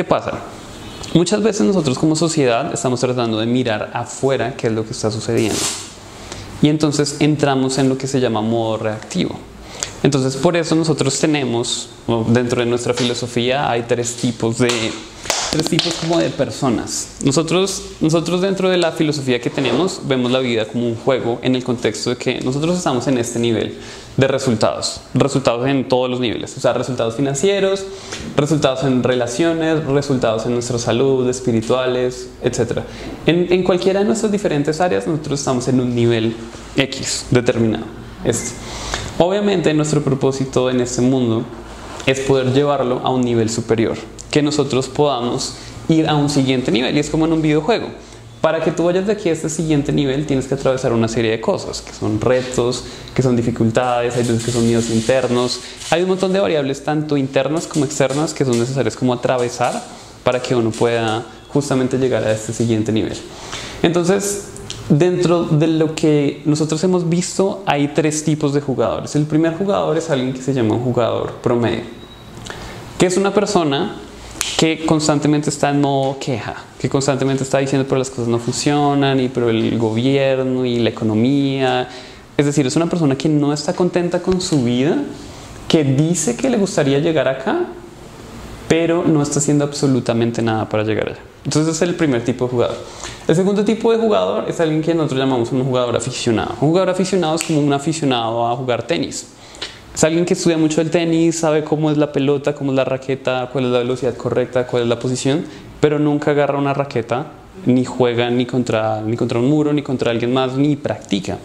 ¿qué pasa? Muchas veces nosotros como sociedad estamos tratando de mirar afuera qué es lo que está sucediendo. Y entonces entramos en lo que se llama modo reactivo. Entonces por eso nosotros tenemos, dentro de nuestra filosofía hay tres tipos de tres tipos como de personas. Nosotros, nosotros dentro de la filosofía que tenemos vemos la vida como un juego en el contexto de que nosotros estamos en este nivel de resultados, resultados en todos los niveles, o sea, resultados financieros, resultados en relaciones, resultados en nuestra salud, espirituales, etc. En, en cualquiera de nuestras diferentes áreas nosotros estamos en un nivel X determinado. Este. Obviamente nuestro propósito en este mundo es poder llevarlo a un nivel superior que nosotros podamos ir a un siguiente nivel. Y es como en un videojuego. Para que tú vayas de aquí a este siguiente nivel tienes que atravesar una serie de cosas, que son retos, que son dificultades, hay veces que son miedos internos, hay un montón de variables tanto internas como externas que son necesarias como atravesar para que uno pueda justamente llegar a este siguiente nivel. Entonces, dentro de lo que nosotros hemos visto hay tres tipos de jugadores. El primer jugador es alguien que se llama un jugador promedio, que es una persona que constantemente está en modo queja, que constantemente está diciendo pero las cosas no funcionan y pero el gobierno y la economía. Es decir, es una persona que no está contenta con su vida, que dice que le gustaría llegar acá, pero no está haciendo absolutamente nada para llegar allá. Entonces es el primer tipo de jugador. El segundo tipo de jugador es alguien que nosotros llamamos un jugador aficionado. Un jugador aficionado es como un aficionado a jugar tenis. Es alguien que estudia mucho el tenis, sabe cómo es la pelota, cómo es la raqueta, cuál es la velocidad correcta, cuál es la posición, pero nunca agarra una raqueta, ni juega ni contra, ni contra un muro, ni contra alguien más, ni practica.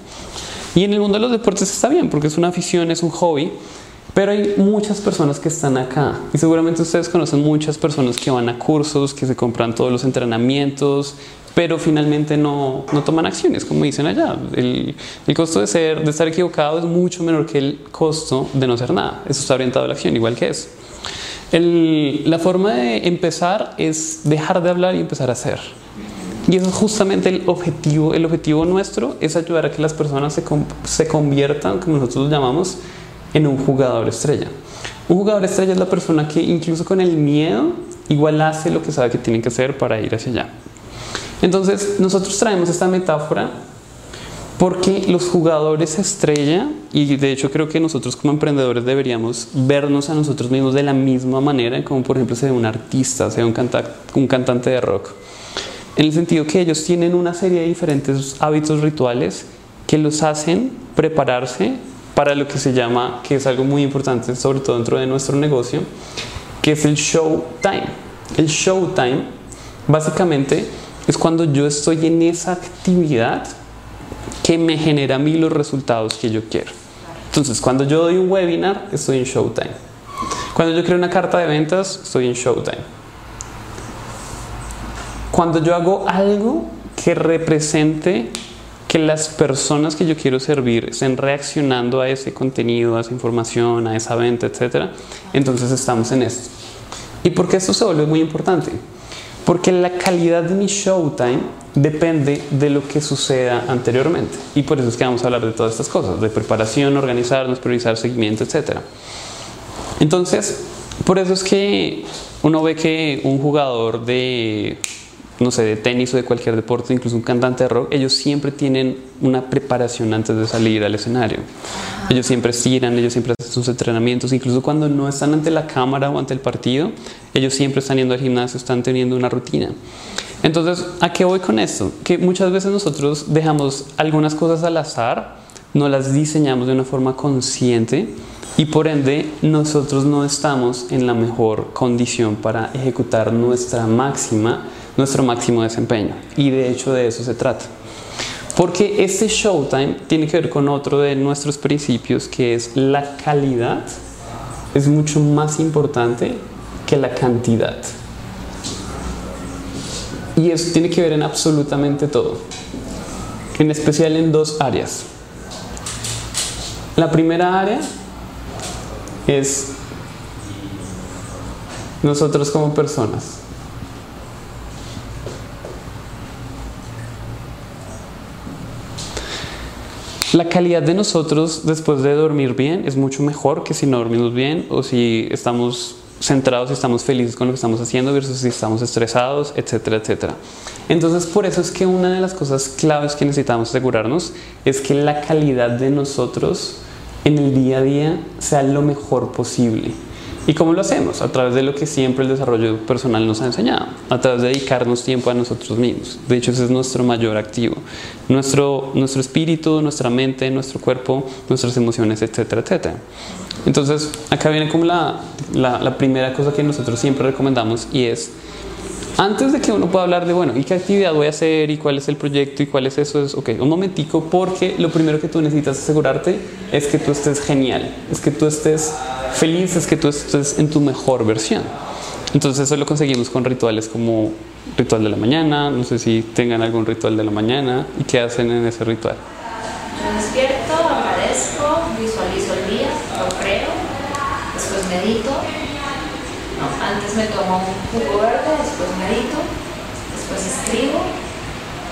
Y en el mundo de los deportes está bien, porque es una afición, es un hobby, pero hay muchas personas que están acá. Y seguramente ustedes conocen muchas personas que van a cursos, que se compran todos los entrenamientos, pero finalmente no, no toman acciones, como dicen allá. El, el, costo de, ser, de estar equivocado es mucho menor que el costo de no hacer nada. Eso está orientado a la acción, igual que es. El, la forma de empezar es dejar de hablar y empezar a hacer. Y eso es justamente el objetivo. El objetivo nuestro es ayudar a que las personas se, se conviertan, como nosotros lo llamamos, en un jugador estrella. Un jugador estrella es la persona que incluso con el miedo igual hace lo que sabe que tiene que hacer para ir hacia allá. Entonces, nosotros traemos esta metáfora porque los jugadores estrella, y de hecho creo que nosotros como emprendedores deberíamos vernos a nosotros mismos de la misma manera, como por ejemplo sea un artista, un, un cantante de rock, en el sentido que ellos tienen una serie de diferentes hábitos rituales que los hacen prepararse para lo que se llama, que es algo muy importante, sobre todo dentro de nuestro negocio, que es el show time. El show time básicamente es cuando yo estoy en esa actividad que me genera a mí los resultados que yo quiero. Entonces, cuando yo doy un webinar, estoy en Showtime. Cuando yo creo una carta de ventas, estoy en Showtime. Cuando yo hago algo que represente que las personas que yo quiero servir estén reaccionando a ese contenido, a esa información, a esa venta, etc., entonces estamos en esto. ¿Y por qué esto se vuelve muy importante? Porque la calidad de mi showtime depende de lo que suceda anteriormente. Y por eso es que vamos a hablar de todas estas cosas, de preparación, organizarnos, priorizar, seguimiento, etc. Entonces, por eso es que uno ve que un jugador de, no sé, de tenis o de cualquier deporte, incluso un cantante de rock, ellos siempre tienen una preparación antes de salir al escenario. Ellos siempre estiran, ellos siempre hacen sus entrenamientos, incluso cuando no están ante la cámara o ante el partido, ellos siempre están yendo al gimnasio, están teniendo una rutina. Entonces, ¿a qué voy con esto? Que muchas veces nosotros dejamos algunas cosas al azar, no las diseñamos de una forma consciente y por ende nosotros no estamos en la mejor condición para ejecutar nuestra máxima, nuestro máximo desempeño. Y de hecho de eso se trata. Porque este showtime tiene que ver con otro de nuestros principios que es la calidad es mucho más importante que la cantidad. Y eso tiene que ver en absolutamente todo, en especial en dos áreas. La primera área es nosotros como personas. La calidad de nosotros después de dormir bien es mucho mejor que si no dormimos bien o si estamos centrados y estamos felices con lo que estamos haciendo versus si estamos estresados, etcétera, etcétera. Entonces, por eso es que una de las cosas claves que necesitamos asegurarnos es que la calidad de nosotros en el día a día sea lo mejor posible. ¿Y cómo lo hacemos? A través de lo que siempre el desarrollo personal nos ha enseñado, a través de dedicarnos tiempo a nosotros mismos. De hecho, ese es nuestro mayor activo. Nuestro, nuestro espíritu, nuestra mente, nuestro cuerpo, nuestras emociones, etcétera, etcétera. Entonces, acá viene como la, la, la primera cosa que nosotros siempre recomendamos y es antes de que uno pueda hablar de, bueno, ¿y qué actividad voy a hacer? ¿Y cuál es el proyecto? ¿Y cuál es eso? Es, ok, un momentico, porque lo primero que tú necesitas asegurarte es que tú estés genial, es que tú estés feliz, es que tú estés en tu mejor versión. Entonces eso lo conseguimos con rituales como ritual de la mañana, no sé si tengan algún ritual de la mañana y qué hacen en ese ritual. Yo despierto, agradezco, visualizo el día, lo creo, después medito, me tomo un jugo verde, después medito, después escribo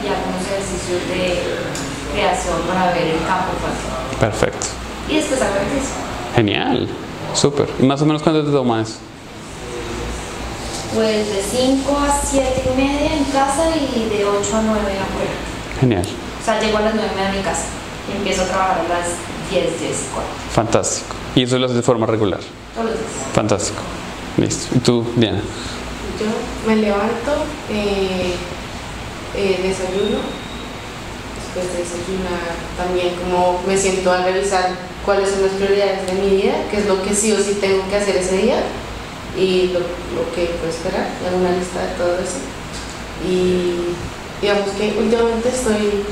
y hago unos ejercicios de creación para ver el campo cuántico. Perfecto. Y después hago ejercicio. Genial. Súper. ¿Y más o menos cuánto te tomas? Pues de 5 a 7 y media en casa y de 8 a 9 afuera. Genial. O sea, llego a las 9 y media a mi casa y empiezo a trabajar a las 10, 10 y cuarto. Fantástico. ¿Y eso lo haces de forma regular? Todos los días. Fantástico. Listo. ¿Y tú, Diana? Yo me levanto, eh, eh, desayuno, después de desayunar también como me siento a revisar cuáles son las prioridades de mi vida, qué es lo que sí o sí tengo que hacer ese día y lo, lo que puedo esperar, hago una lista de todo eso. Y digamos que últimamente estoy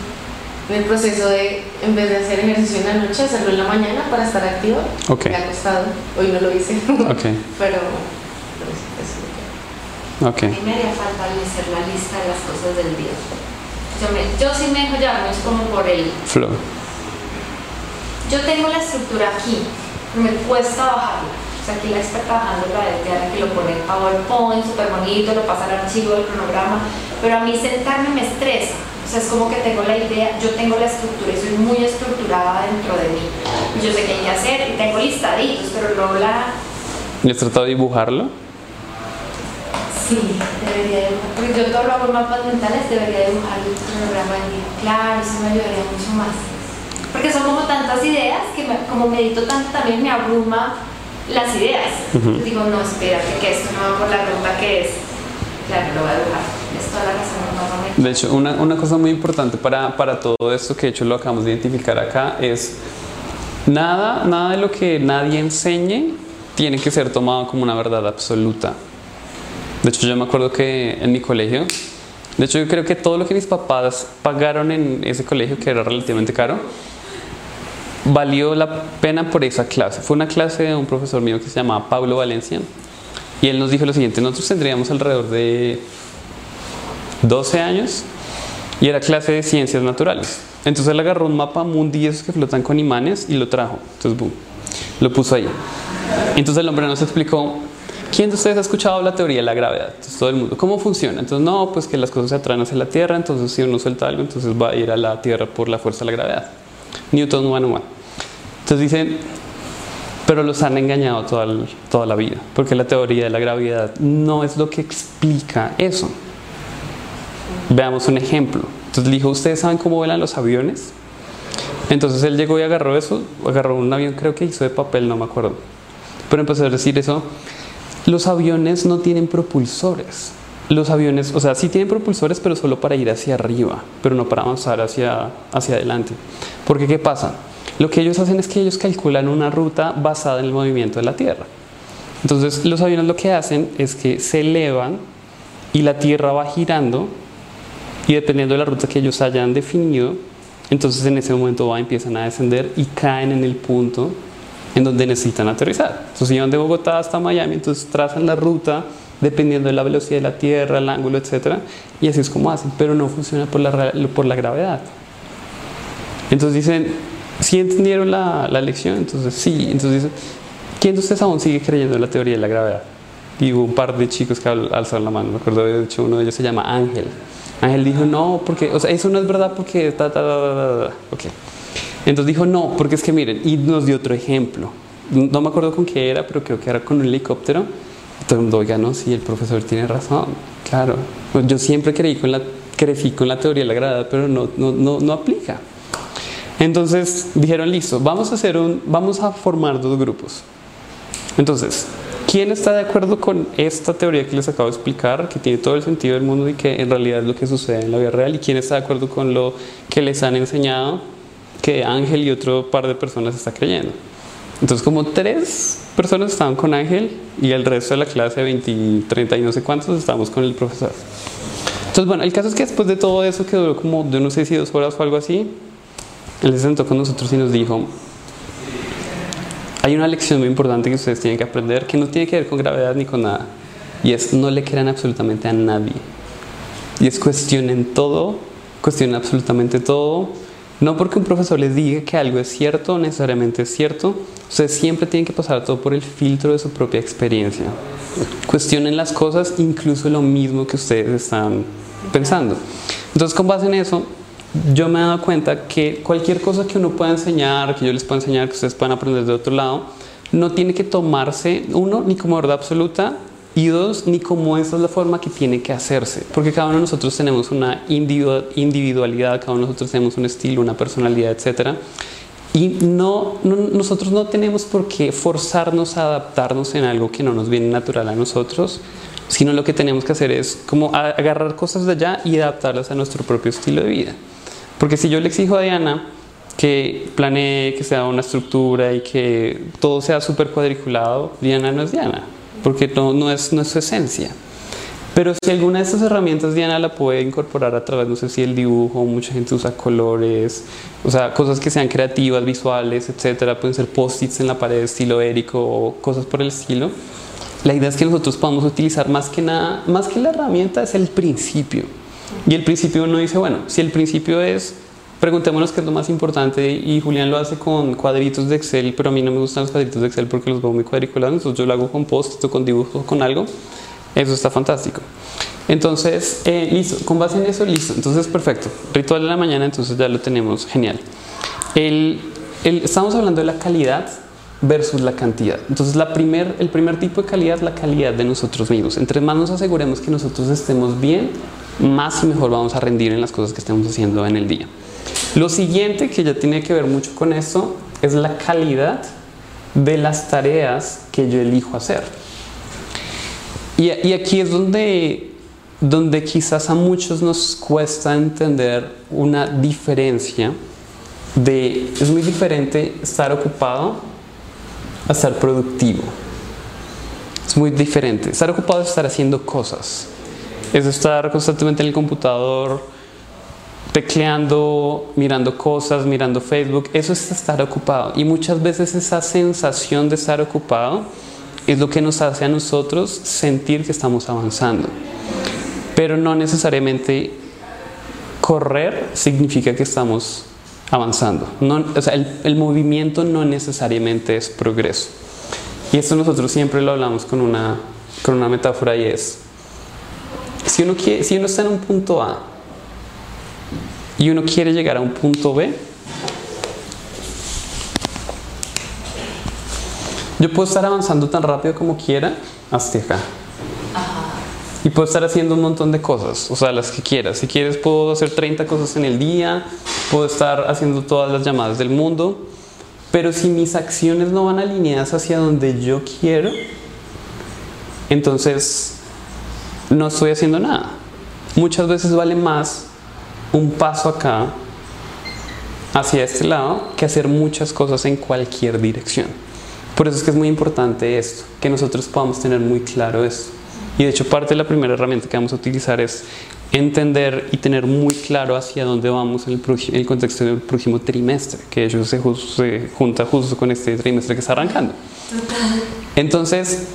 el proceso de, en vez de hacer ejercicio en la noche, hacerlo en la mañana para estar activa. Ok. Me ha costado, hoy no lo hice, Ok. pero, pero eso es lo que... Ok. A mí me haría falta hacer la lista de las cosas del día. Yo, me, yo sí me dejo llevar mucho como por el... Flow. Yo tengo la estructura aquí, me cuesta bajarla. O sea, aquí la experta bajando la de que lo pone en PowerPoint, súper bonito, lo pasa al archivo del cronograma, pero a mí sentarme me estresa. O sea, es como que tengo la idea, yo tengo la estructura y soy muy estructurada dentro de mí. Y yo sé qué hay que hacer y tengo listaditos, pero luego la... ¿Y has tratado de dibujarlo? Sí, debería dibujar. Porque yo todo lo hago en mapas mentales, debería dibujar el cronograma del día. Claro, eso me ayudaría mucho más. Porque son como tantas ideas que me- como medito tanto también me abruma las ideas. Digo, no, espérate, que esto no va por la ruta que es. Claro, lo voy a dibujar. De hecho, una, una cosa muy importante para, para todo esto que de hecho lo acabamos de identificar acá es nada, nada de lo que nadie enseñe tiene que ser tomado como una verdad absoluta. De hecho, yo me acuerdo que en mi colegio, de hecho yo creo que todo lo que mis papás pagaron en ese colegio, que era relativamente caro, valió la pena por esa clase. Fue una clase de un profesor mío que se llamaba Pablo Valencia y él nos dijo lo siguiente, nosotros tendríamos alrededor de 12 años y era clase de ciencias naturales. Entonces él agarró un mapa mundi esos que flotan con imanes y lo trajo. Entonces, boom, lo puso ahí. Entonces el hombre nos explicó, ¿quién de ustedes ha escuchado la teoría de la gravedad? Entonces todo el mundo, ¿cómo funciona? Entonces no, pues que las cosas se atraen hacia la Tierra, entonces si uno suelta algo, entonces va a ir a la Tierra por la fuerza de la gravedad. Newton 101. Entonces dicen, pero los han engañado toda, toda la vida, porque la teoría de la gravedad no es lo que explica eso. Veamos un ejemplo. Entonces le dijo, ¿ustedes saben cómo vuelan los aviones? Entonces él llegó y agarró eso, agarró un avión, creo que hizo de papel, no me acuerdo. Pero empezó a decir eso, los aviones no tienen propulsores. Los aviones, o sea, sí tienen propulsores, pero solo para ir hacia arriba, pero no para avanzar hacia, hacia adelante. Porque ¿qué pasa? Lo que ellos hacen es que ellos calculan una ruta basada en el movimiento de la Tierra. Entonces los aviones lo que hacen es que se elevan y la Tierra va girando y dependiendo de la ruta que ellos hayan definido, entonces en ese momento va, empiezan a descender y caen en el punto en donde necesitan aterrizar. Entonces si van de Bogotá hasta Miami, entonces trazan la ruta dependiendo de la velocidad de la Tierra, el ángulo, etc. Y así es como hacen, pero no funciona por la, por la gravedad. Entonces dicen, ¿sí entendieron la, la lección? Entonces sí, entonces dicen, ¿quién de ustedes aún sigue creyendo en la teoría de la gravedad? Y hubo un par de chicos que al- alzaron la mano, me acuerdo de hecho uno de ellos se llama Ángel. Ángel dijo, no, porque, o sea, eso no es verdad porque, ta, ta, ta, ta, ta, ta". ok. Entonces dijo, no, porque es que miren, y nos dio otro ejemplo. No me acuerdo con qué era, pero creo que era con un helicóptero. Todo el mundo, oiga, no, sí, el profesor tiene razón, claro. Yo siempre creí con la, crecí con la teoría de la grada, pero no, no, no, no aplica. Entonces dijeron, listo, vamos a, hacer un, vamos a formar dos grupos. Entonces, ¿quién está de acuerdo con esta teoría que les acabo de explicar, que tiene todo el sentido del mundo y que en realidad es lo que sucede en la vida real? ¿Y quién está de acuerdo con lo que les han enseñado que Ángel y otro par de personas está creyendo? Entonces, como tres personas estaban con Ángel y el resto de la clase, 20, 30 y no sé cuántos, estábamos con el profesor. Entonces, bueno, el caso es que después de todo eso, que duró como, de no sé si dos horas o algo así, él se sentó con nosotros y nos dijo, hay una lección muy importante que ustedes tienen que aprender que no tiene que ver con gravedad ni con nada. Y es no le crean absolutamente a nadie. Y es cuestionen todo, cuestionen absolutamente todo. No porque un profesor les diga que algo es cierto, necesariamente es cierto. Ustedes siempre tienen que pasar todo por el filtro de su propia experiencia. Cuestionen las cosas, incluso lo mismo que ustedes están pensando. Entonces, con base en eso, yo me he dado cuenta que cualquier cosa que uno pueda enseñar, que yo les pueda enseñar, que ustedes puedan aprender de otro lado, no tiene que tomarse, uno, ni como verdad absoluta, y dos, ni como esa es la forma que tiene que hacerse, porque cada uno de nosotros tenemos una individualidad, cada uno de nosotros tenemos un estilo, una personalidad, etc. Y no, nosotros no tenemos por qué forzarnos a adaptarnos en algo que no nos viene natural a nosotros, sino lo que tenemos que hacer es como agarrar cosas de allá y adaptarlas a nuestro propio estilo de vida. Porque si yo le exijo a Diana que planee, que sea una estructura y que todo sea súper cuadriculado, Diana no es Diana, porque no, no, es, no es su esencia. Pero si alguna de estas herramientas Diana la puede incorporar a través, no sé si el dibujo, mucha gente usa colores, o sea, cosas que sean creativas, visuales, etcétera, pueden ser post-its en la pared estilo érico o cosas por el estilo. La idea es que nosotros podamos utilizar más que nada, más que la herramienta es el principio. Y el principio uno dice, bueno, si el principio es, preguntémonos qué es lo más importante y Julián lo hace con cuadritos de Excel, pero a mí no me gustan los cuadritos de Excel porque los veo muy cuadriculados, entonces yo lo hago con post con dibujos, con algo, eso está fantástico. Entonces, eh, listo, con base en eso, listo, entonces perfecto, ritual de la mañana, entonces ya lo tenemos, genial. El, el, estamos hablando de la calidad versus la cantidad. Entonces, la primer, el primer tipo de calidad es la calidad de nosotros mismos. Entre más nos aseguremos que nosotros estemos bien, más y mejor vamos a rendir en las cosas que estemos haciendo en el día. Lo siguiente que ya tiene que ver mucho con esto es la calidad de las tareas que yo elijo hacer. Y, y aquí es donde, donde quizás a muchos nos cuesta entender una diferencia de, es muy diferente estar ocupado a estar productivo. Es muy diferente. Estar ocupado es estar haciendo cosas es estar constantemente en el computador, tecleando, mirando cosas, mirando Facebook, eso es estar ocupado. Y muchas veces esa sensación de estar ocupado es lo que nos hace a nosotros sentir que estamos avanzando. Pero no necesariamente correr significa que estamos avanzando. O sea, el, el, movimiento no necesariamente es progreso. Y esto nosotros siempre lo hablamos con una, con una metáfora y es, si uno, quiere, si uno está en un punto A y uno quiere llegar a un punto B, yo puedo estar avanzando tan rápido como quiera hasta acá. Y puedo estar haciendo un montón de cosas, o sea, las que quieras. Si quieres, puedo hacer 30 cosas en el día, puedo estar haciendo todas las llamadas del mundo. Pero si mis acciones no van alineadas hacia donde yo quiero, entonces no estoy haciendo nada. Muchas veces vale más un paso acá hacia este lado que hacer muchas cosas en cualquier dirección. Por eso es que es muy importante esto, que nosotros podamos tener muy claro esto. Y de hecho parte de la primera herramienta que vamos a utilizar es entender y tener muy claro hacia dónde vamos en el, contexto del próximo trimestre, que de hecho se, se junta justo con este trimestre que está arrancando. Entonces,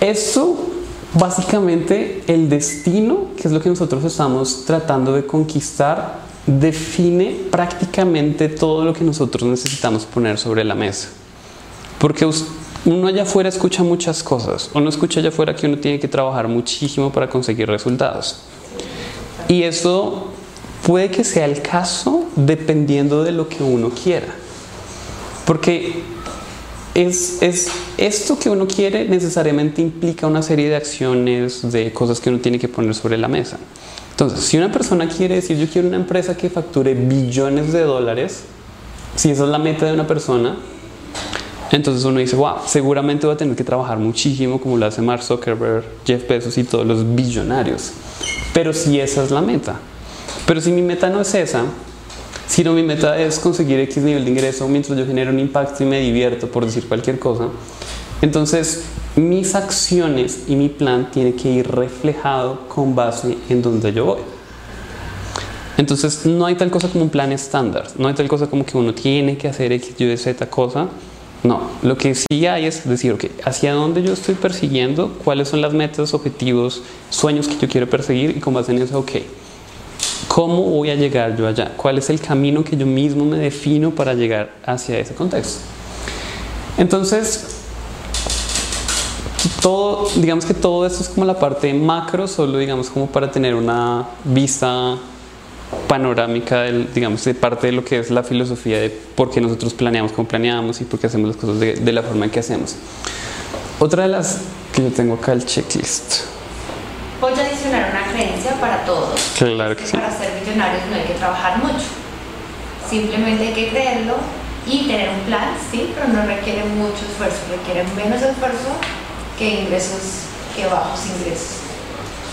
eso Básicamente el destino, que es lo que nosotros estamos tratando de conquistar, define prácticamente todo lo que nosotros necesitamos poner sobre la mesa. Porque uno allá afuera escucha muchas cosas, uno escucha allá afuera que uno tiene que trabajar muchísimo para conseguir resultados. Y eso puede que sea el caso dependiendo de lo que uno quiera. Porque es, es, esto que uno quiere necesariamente implica una serie de acciones, de cosas que uno tiene que poner sobre la mesa. Entonces, si una persona quiere decir, yo quiero una empresa que facture billones de dólares, si esa es la meta de una persona, entonces uno dice, wow, seguramente voy a tener que trabajar muchísimo como lo hace Mark Zuckerberg, Jeff Bezos y todos los billonarios. Pero si esa es la meta. Pero si mi meta no es esa, sino mi meta es conseguir X nivel de ingreso mientras yo genero un impacto y me divierto, por decir cualquier cosa, entonces mis acciones y mi plan tiene que ir reflejado con base en donde yo voy. Entonces no hay tal cosa como un plan estándar, no hay tal cosa como que uno tiene que hacer X, Y, Z cosa. No, lo que sí hay es decir, ok, hacia dónde yo estoy persiguiendo, cuáles son las metas, objetivos, sueños que yo quiero perseguir y con base en eso, ok, ¿cómo voy a llegar yo allá? ¿Cuál es el camino que yo mismo me defino para llegar hacia ese contexto? Entonces, todo, digamos que todo esto es como la parte macro, solo digamos como para tener una vista panorámica, del, digamos, de parte de lo que es la filosofía de por qué nosotros planeamos como planeamos y por qué hacemos las cosas de, de la forma en que hacemos. Otra de las que yo tengo acá, el checklist. Voy a adicionar una creencia para todos. Claro que sí. Para ser millonarios no hay que trabajar mucho. Simplemente hay que creerlo y tener un plan, sí, pero no requiere mucho esfuerzo, requiere menos esfuerzo que ingresos, que bajos ingresos.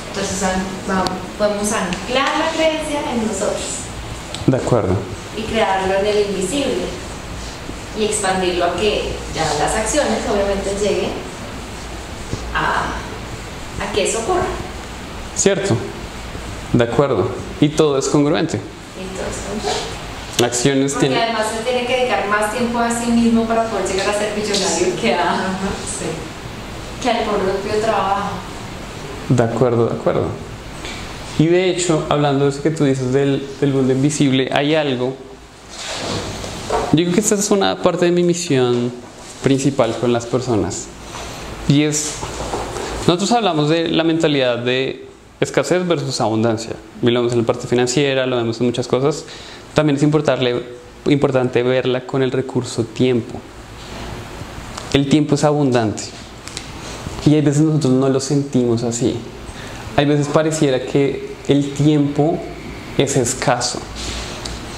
Entonces vamos, podemos anclar la creencia en nosotros De acuerdo. y crearlo en el invisible y expandirlo a que ya las acciones obviamente lleguen a, a que eso ocurra. Cierto. De acuerdo. Y todo es congruente. Entonces, Acciones porque tienen... además se tiene que dedicar más tiempo a sí mismo para poder llegar a ser millonario que, a, que al propio trabajo. De acuerdo, de acuerdo. Y de hecho, hablando de eso que tú dices del, del mundo invisible, hay algo. Yo creo que esta es una parte de mi misión principal con las personas. Y es, nosotros hablamos de la mentalidad de escasez versus abundancia. Y lo vemos en la parte financiera, lo vemos en muchas cosas. También es importante, verla con el recurso tiempo. El tiempo es abundante. Y hay veces nosotros no lo sentimos así. Hay veces pareciera que el tiempo es escaso.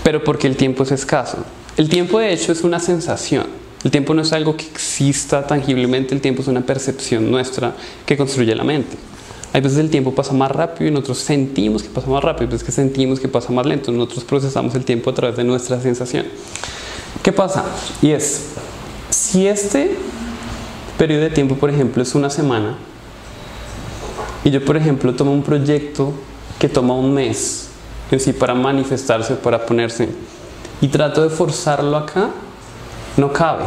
Pero porque el tiempo es escaso. El tiempo de hecho es una sensación. El tiempo no es algo que exista tangiblemente, el tiempo es una percepción nuestra que construye la mente. Hay veces el tiempo pasa más rápido y nosotros sentimos que pasa más rápido, hay veces que sentimos que pasa más lento. Nosotros procesamos el tiempo a través de nuestra sensación. ¿Qué pasa? Y es, si este periodo de tiempo, por ejemplo, es una semana, y yo, por ejemplo, tomo un proyecto que toma un mes en sí para manifestarse, para ponerse, y trato de forzarlo acá, no cabe.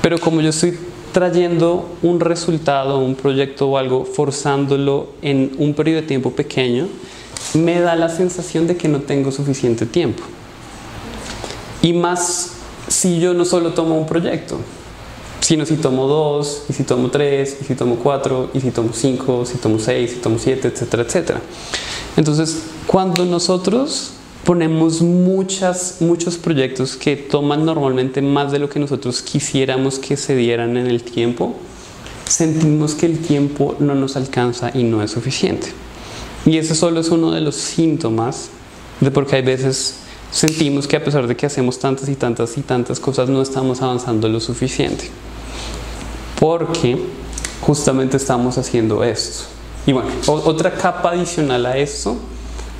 Pero como yo estoy trayendo un resultado, un proyecto o algo, forzándolo en un periodo de tiempo pequeño, me da la sensación de que no tengo suficiente tiempo. Y más si yo no solo tomo un proyecto, sino si tomo dos, y si tomo tres, y si tomo cuatro, y si tomo cinco, si tomo seis, si tomo siete, etcétera, etcétera. Entonces, cuando nosotros ponemos muchas, muchos proyectos que toman normalmente más de lo que nosotros quisiéramos que se dieran en el tiempo, sentimos que el tiempo no nos alcanza y no es suficiente. Y ese solo es uno de los síntomas de por qué hay veces sentimos que a pesar de que hacemos tantas y tantas y tantas cosas no estamos avanzando lo suficiente. Porque justamente estamos haciendo esto. Y bueno, otra capa adicional a esto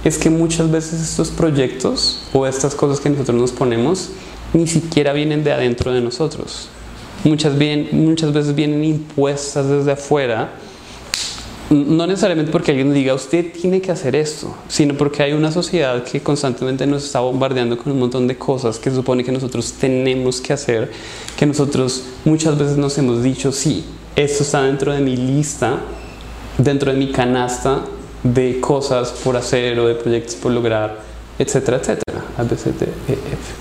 es que muchas veces estos proyectos o estas cosas que nosotros nos ponemos ni siquiera vienen de adentro de nosotros. Muchas, bien, muchas veces vienen impuestas desde afuera, no necesariamente porque alguien diga usted tiene que hacer esto, sino porque hay una sociedad que constantemente nos está bombardeando con un montón de cosas que supone que nosotros tenemos que hacer, que nosotros muchas veces nos hemos dicho, sí, esto está dentro de mi lista, dentro de mi canasta de cosas por hacer o de proyectos por lograr, etcétera, etcétera. A, B, C, D, E, F.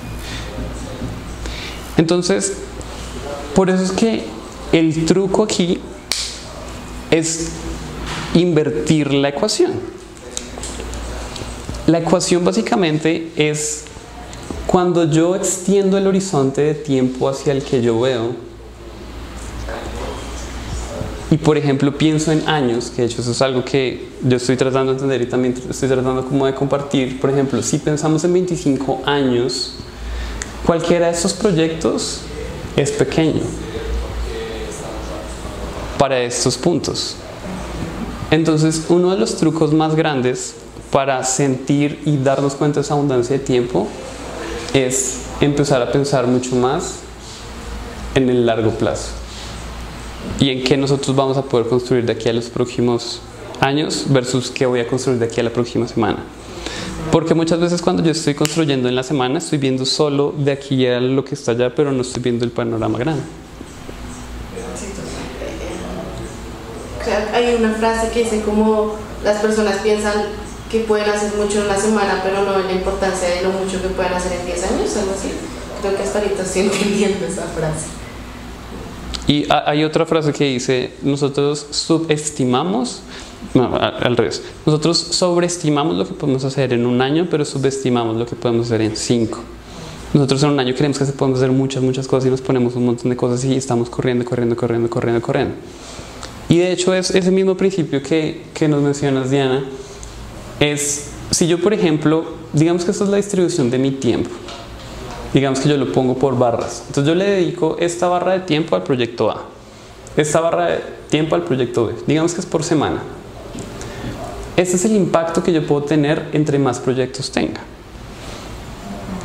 Entonces, por eso es que el truco aquí es invertir la ecuación. La ecuación básicamente es cuando yo extiendo el horizonte de tiempo hacia el que yo veo, y por ejemplo pienso en años, que de hecho eso es algo que yo estoy tratando de entender y también estoy tratando como de compartir, por ejemplo, si pensamos en 25 años, cualquiera de estos proyectos es pequeño para estos puntos. Entonces, uno de los trucos más grandes para sentir y darnos cuenta de esa abundancia de tiempo es empezar a pensar mucho más en el largo plazo y en qué nosotros vamos a poder construir de aquí a los próximos años versus qué voy a construir de aquí a la próxima semana. Porque muchas veces cuando yo estoy construyendo en la semana estoy viendo solo de aquí a lo que está allá, pero no estoy viendo el panorama grande. hay una frase que dice como las personas piensan que pueden hacer mucho en una semana, pero no ven la importancia de lo mucho que pueden hacer en 10 años, algo así. Creo que hasta ahorita estoy entendiendo esa frase. Y hay otra frase que dice, nosotros subestimamos, no, al revés, nosotros sobreestimamos lo que podemos hacer en un año, pero subestimamos lo que podemos hacer en cinco. Nosotros en un año creemos que se podemos hacer muchas, muchas cosas y nos ponemos un montón de cosas y estamos corriendo, corriendo, corriendo, corriendo, corriendo. Y de hecho es ese mismo principio que, que nos mencionas, Diana, es si yo, por ejemplo, digamos que esta es la distribución de mi tiempo digamos que yo lo pongo por barras. Entonces yo le dedico esta barra de tiempo al proyecto A, esta barra de tiempo al proyecto B, digamos que es por semana. Este es el impacto que yo puedo tener entre más proyectos tenga.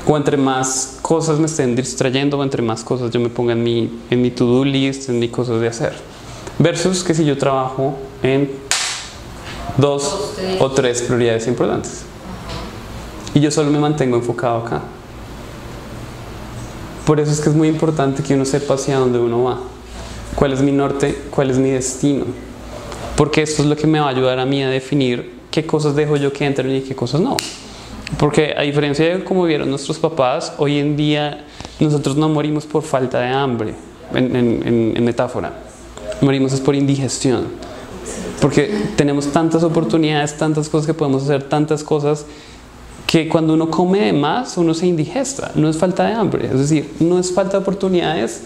O entre más cosas me estén distrayendo, o entre más cosas yo me ponga en mi, en mi to-do list, en mi cosas de hacer. Versus que si yo trabajo en dos o tres prioridades importantes. Y yo solo me mantengo enfocado acá. Por eso es que es muy importante que uno sepa hacia dónde uno va, cuál es mi norte, cuál es mi destino, porque esto es lo que me va a ayudar a mí a definir qué cosas dejo yo que entren y qué cosas no. Porque a diferencia de como vieron nuestros papás, hoy en día nosotros no morimos por falta de hambre, en, en metáfora, morimos es por indigestión. Porque tenemos tantas oportunidades, tantas cosas que podemos hacer, tantas cosas que cuando uno come más, uno se indigesta, no es falta de hambre, es decir, no es falta de oportunidades,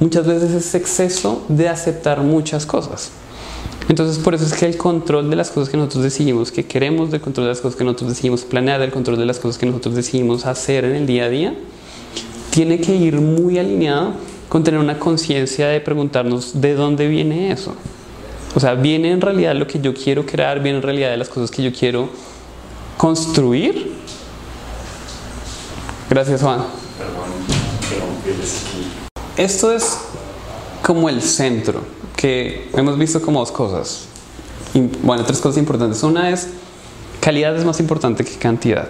muchas veces es exceso de aceptar muchas cosas. Entonces, por eso es que el control de las cosas que nosotros decidimos que queremos, del control de las cosas que nosotros decidimos planear, del control de las cosas que nosotros decidimos hacer en el día a día, tiene que ir muy alineado con tener una conciencia de preguntarnos de dónde viene eso. O sea, viene en realidad lo que yo quiero crear, viene en realidad de las cosas que yo quiero construir Gracias, Juan. Esto es como el centro, que hemos visto como dos cosas. Bueno, tres cosas importantes. Una es, calidad es más importante que cantidad.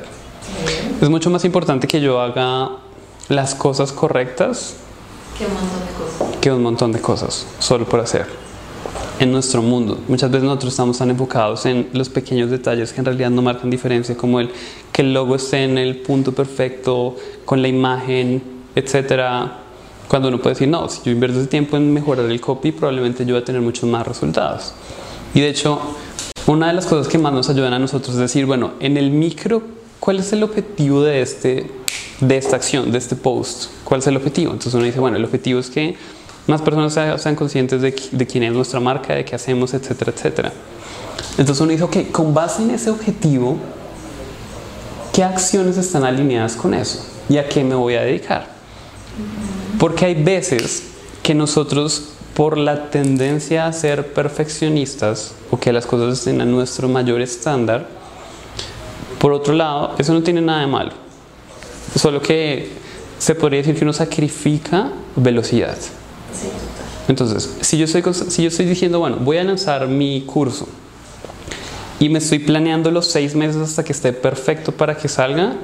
Es mucho más importante que yo haga las cosas correctas que un montón de cosas. Que un montón de cosas, solo por hacer en nuestro mundo. Muchas veces nosotros estamos tan enfocados en los pequeños detalles que en realidad no marcan diferencia, como el que el logo esté en el punto perfecto, con la imagen, etcétera. Cuando uno puede decir, no, si yo invierto ese tiempo en mejorar el copy, probablemente yo voy a tener muchos más resultados. Y de hecho, una de las cosas que más nos ayudan a nosotros es decir, bueno, en el micro, ¿cuál es el objetivo de, este, de esta acción, de este post? ¿Cuál es el objetivo? Entonces uno dice, bueno, el objetivo es que más personas sean, conscientes de, de, quién es nuestra marca, de qué hacemos, etcétera, etcétera. Entonces uno dice, ok, con base en ese objetivo, ¿qué acciones están alineadas con eso? ¿Y a qué me voy a dedicar? Porque hay veces que nosotros, por la tendencia a ser perfeccionistas o que las cosas estén a nuestro mayor estándar, por otro lado, eso no tiene nada de malo. Solo que se podría decir que uno sacrifica velocidad. Entonces, si yo, estoy, si yo estoy diciendo, bueno, voy a lanzar mi curso y me estoy planeando los seis meses hasta que esté perfecto para que salga,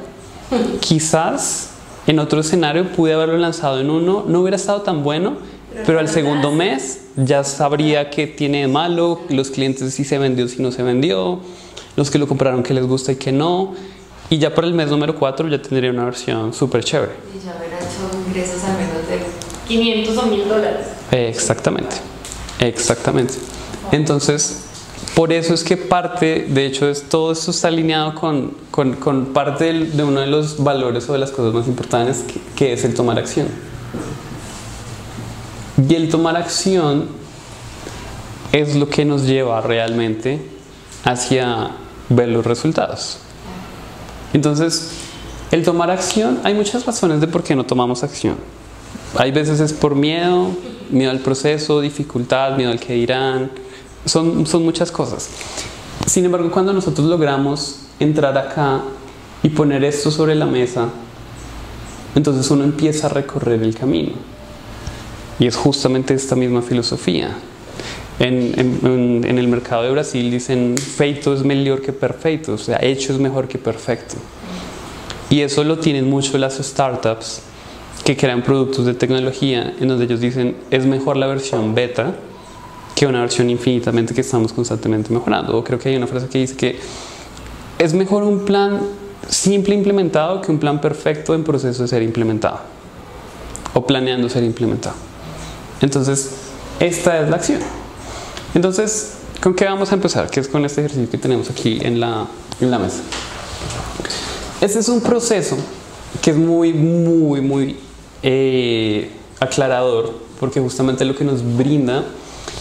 quizás en otro escenario pude haberlo lanzado en uno, no hubiera estado tan bueno, pero al segundo mes ya sabría qué tiene de malo, los clientes si se vendió, si no se vendió, los que lo compraron que les gusta y que no. Y ya para el mes número 4 ya tendría una versión súper chévere. Y ya habrá hecho ingresos a menos de 500 o 1000 dólares. Exactamente, exactamente. Entonces, por eso es que parte, de hecho, es, todo esto está alineado con, con, parte del- de uno de los valores o de las cosas más importantes que, que es el tomar acción. Y el tomar acción es lo que nos lleva realmente hacia ver los resultados. Entonces, el tomar acción, hay muchas razones de por qué no tomamos acción. Hay veces es por miedo, miedo al proceso, dificultad, miedo al que dirán, son, son muchas cosas. Sin embargo, cuando nosotros logramos entrar acá y poner esto sobre la mesa, entonces uno empieza a recorrer el camino. Y es justamente esta misma filosofía. En, en- en- el mercado de Brasil dicen, feito es mejor que perfecto, o sea, hecho es mejor que perfecto. Y eso lo tienen mucho las startups que crean productos de tecnología en donde ellos dicen, es mejor la versión beta que una versión infinitamente que estamos constantemente mejorando. O creo que hay una frase que dice que es mejor un plan simple implementado que un plan perfecto en proceso de ser implementado o planeando ser implementado. Entonces, esta es la acción. Entonces, ¿con qué vamos a empezar? Que es con este ejercicio que tenemos aquí en la, en la mesa. Este es un proceso que es muy, muy, muy eh, aclarador, porque justamente lo que nos brinda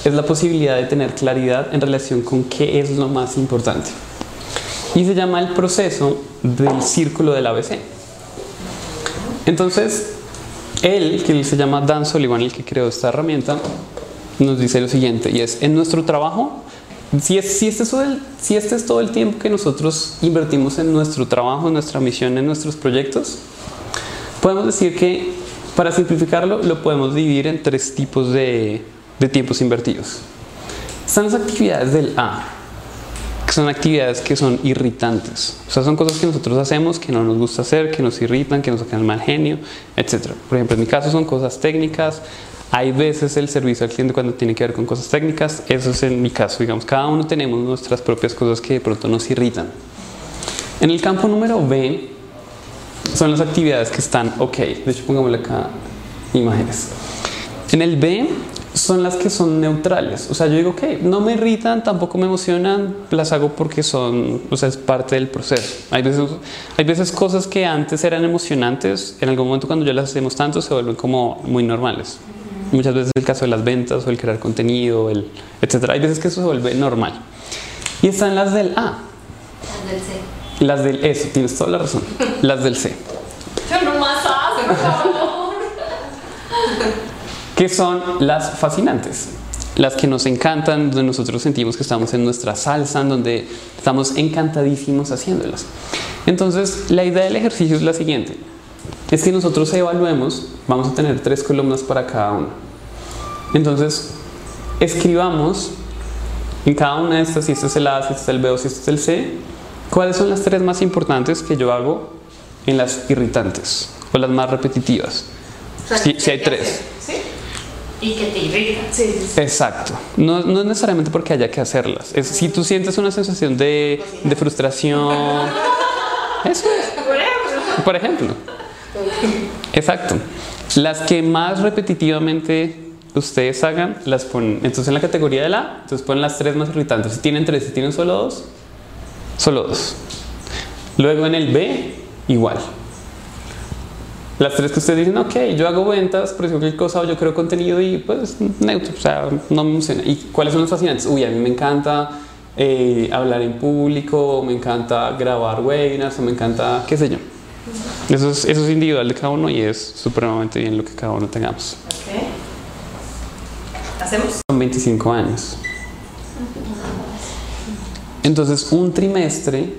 es la posibilidad de tener claridad en relación con qué es lo más importante. Y se llama el proceso del círculo del ABC. Entonces, él, que se llama Dan Sullivan, el que creó esta herramienta, nos dice lo siguiente, y es, en nuestro trabajo, si, es, si, este es el, si este es todo el tiempo que nosotros invertimos en nuestro trabajo, en nuestra misión, en nuestros proyectos, podemos decir que, para simplificarlo, lo podemos dividir en tres tipos de, de tiempos invertidos. Están las actividades del A, que son actividades que son irritantes. O sea, son cosas que nosotros hacemos que no nos gusta hacer, que nos irritan, que nos sacan mal genio, etc. Por ejemplo, en mi caso son cosas técnicas. Hay veces el servicio al cliente cuando tiene que ver con cosas técnicas. Eso es en mi caso. Digamos, cada uno tenemos nuestras propias cosas que de pronto nos irritan. En el campo número B son las actividades que están ok. De hecho, pongámosle acá imágenes. En el B son las que son neutrales. O sea, yo digo, ok, no me irritan, tampoco me emocionan, las hago porque son, o sea, es parte del proceso. Hay veces, hay veces cosas que antes eran emocionantes, en algún momento cuando ya las hacemos tanto se vuelven como muy normales. Muchas veces el caso de las ventas o el crear contenido, el, etc. Hay veces que eso se vuelve normal. Y están las del A, Las del C. las del eso, tienes toda la razón, las del C. Yo no más hace, por favor. que son las fascinantes, las que nos encantan, donde nosotros sentimos que estamos en nuestra salsa, donde estamos encantadísimos haciéndolas. Entonces, la idea del ejercicio es la siguiente, es que nosotros evaluemos, vamos a tener tres columnas para cada una. Entonces, escribamos en cada una de estas, si este es el A, si este es el B o si este es el C, cuáles son las tres más importantes que yo hago en las irritantes o las más repetitivas. O sea, Si, si hay tres. hacer, ¿Sí? Y que te irrita. Sí, sí, sí. Exacto. No, no es necesariamente porque haya que hacerlas. Es si tú sientes una sensación de, de frustración. Eso es. Por ejemplo. Por ejemplo. Exacto. Las que más repetitivamente ustedes hagan, las ponen. Entonces en la categoría de la, entonces ponen las tres más irritantes. Si tienen tres, si tienen solo dos, solo dos. Luego en el B, igual. Las tres que ustedes dicen, ok, yo hago ventas, por cualquier cosa, o yo creo contenido y pues neutro, o sea, no me emociona. ¿Y cuáles son los fascinantes? Uy, a mí me encanta eh, hablar en público, me encanta grabar webinars, o me encanta, qué sé yo. Eso es, eso es individual de cada uno y es supremamente bien lo que cada uno tengamos. Ok. ¿Hacemos? Son 25 años. Entonces, un trimestre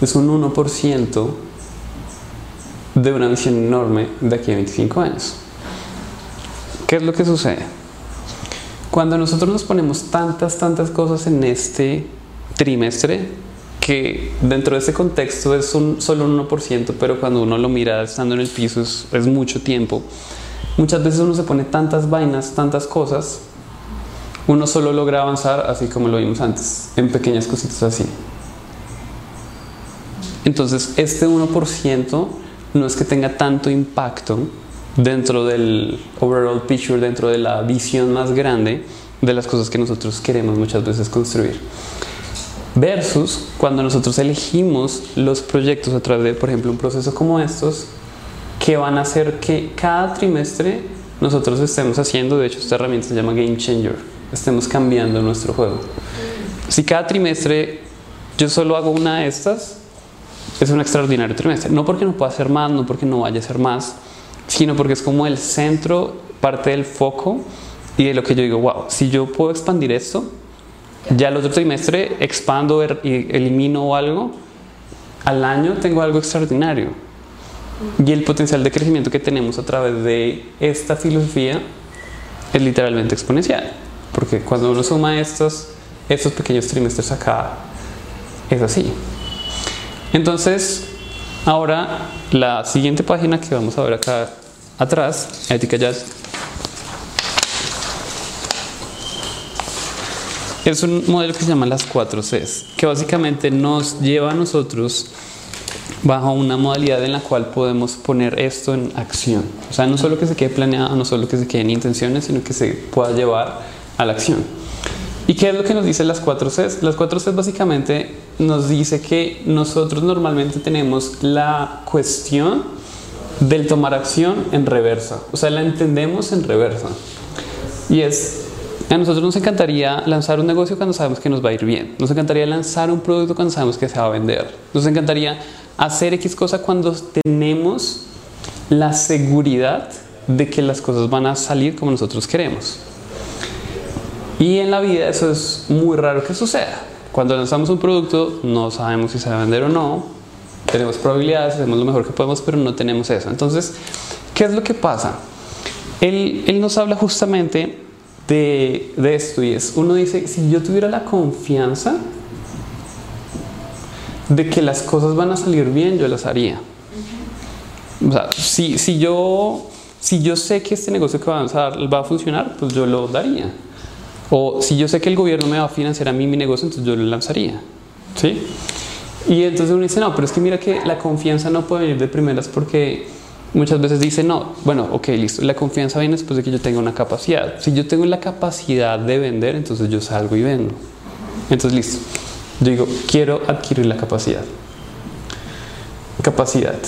es un 1% de una visión enorme de aquí a 25 años. ¿Qué es lo que sucede? Cuando nosotros nos ponemos tantas, tantas cosas en este trimestre, que dentro de ese contexto es un, solo un 1%, pero cuando uno lo mira estando en el piso es, es mucho tiempo. Muchas veces uno se pone tantas vainas, tantas cosas, uno solo logra avanzar así como lo vimos antes, en pequeñas cositas así. Entonces, este 1% no es que tenga tanto impacto dentro del overall picture, dentro de la visión más grande, de las cosas que nosotros queremos muchas veces construir. Versus cuando nosotros elegimos los proyectos a través de, por ejemplo, un proceso como estos, que van a hacer que cada trimestre nosotros estemos haciendo, de hecho esta herramienta se llama Game Changer, estemos cambiando nuestro juego. Si cada trimestre yo solo hago una de estas, es un extraordinario trimestre. No porque no pueda hacer más, no porque no vaya a hacer más, sino porque es como el centro, parte del foco y de lo que yo digo, wow, si yo puedo expandir esto, ya el otro trimestre expando er, y elimino algo, al año tengo algo extraordinario. Y el potencial de crecimiento que tenemos a través de esta filosofía es literalmente exponencial. Porque cuando uno suma estos, estos pequeños trimestres acá, es así. Entonces, ahora la siguiente página que vamos a ver acá atrás, Ética Jazz, es un modelo que se llama las 4 Cs, que básicamente nos lleva a nosotros bajo una modalidad en la cual podemos poner esto en acción. O sea, no solo que se quede planeado, no solo que se queden intenciones, sino que se pueda llevar a la acción. ¿Y qué es lo que nos dice las 4 Cs? Las 4 Cs básicamente nos dice que nosotros normalmente tenemos la cuestión del tomar acción en reversa. O sea, la entendemos en reversa. Y es a nosotros nos encantaría lanzar un negocio cuando sabemos que nos va a ir bien. Nos encantaría lanzar un producto cuando sabemos que se va a vender. Nos encantaría hacer X cosa cuando tenemos la seguridad de que las cosas van a salir como nosotros queremos. Y en la vida eso es muy raro que suceda. Cuando lanzamos un producto no sabemos si se va a vender o no. Tenemos probabilidades, hacemos lo mejor que podemos, pero no tenemos eso. Entonces, ¿qué es lo que pasa? Él, él nos habla justamente de, de esto y es, uno dice, si yo tuviera la confianza de que las cosas van a salir bien, yo las haría. O sea, si, si, yo, si yo sé que este negocio que va a, va a funcionar, pues yo lo daría. O si yo sé que el gobierno me va a financiar a mí mi negocio, entonces yo lo lanzaría. ¿Sí? Y entonces uno dice, no, pero es que mira que la confianza no puede venir de primeras porque muchas veces dice, no, bueno, ok, listo, la confianza viene después de que yo tenga una capacidad. Si yo tengo la capacidad de vender, entonces yo salgo y vendo. Entonces, listo. Yo digo, quiero adquirir la capacidad. Capacidad.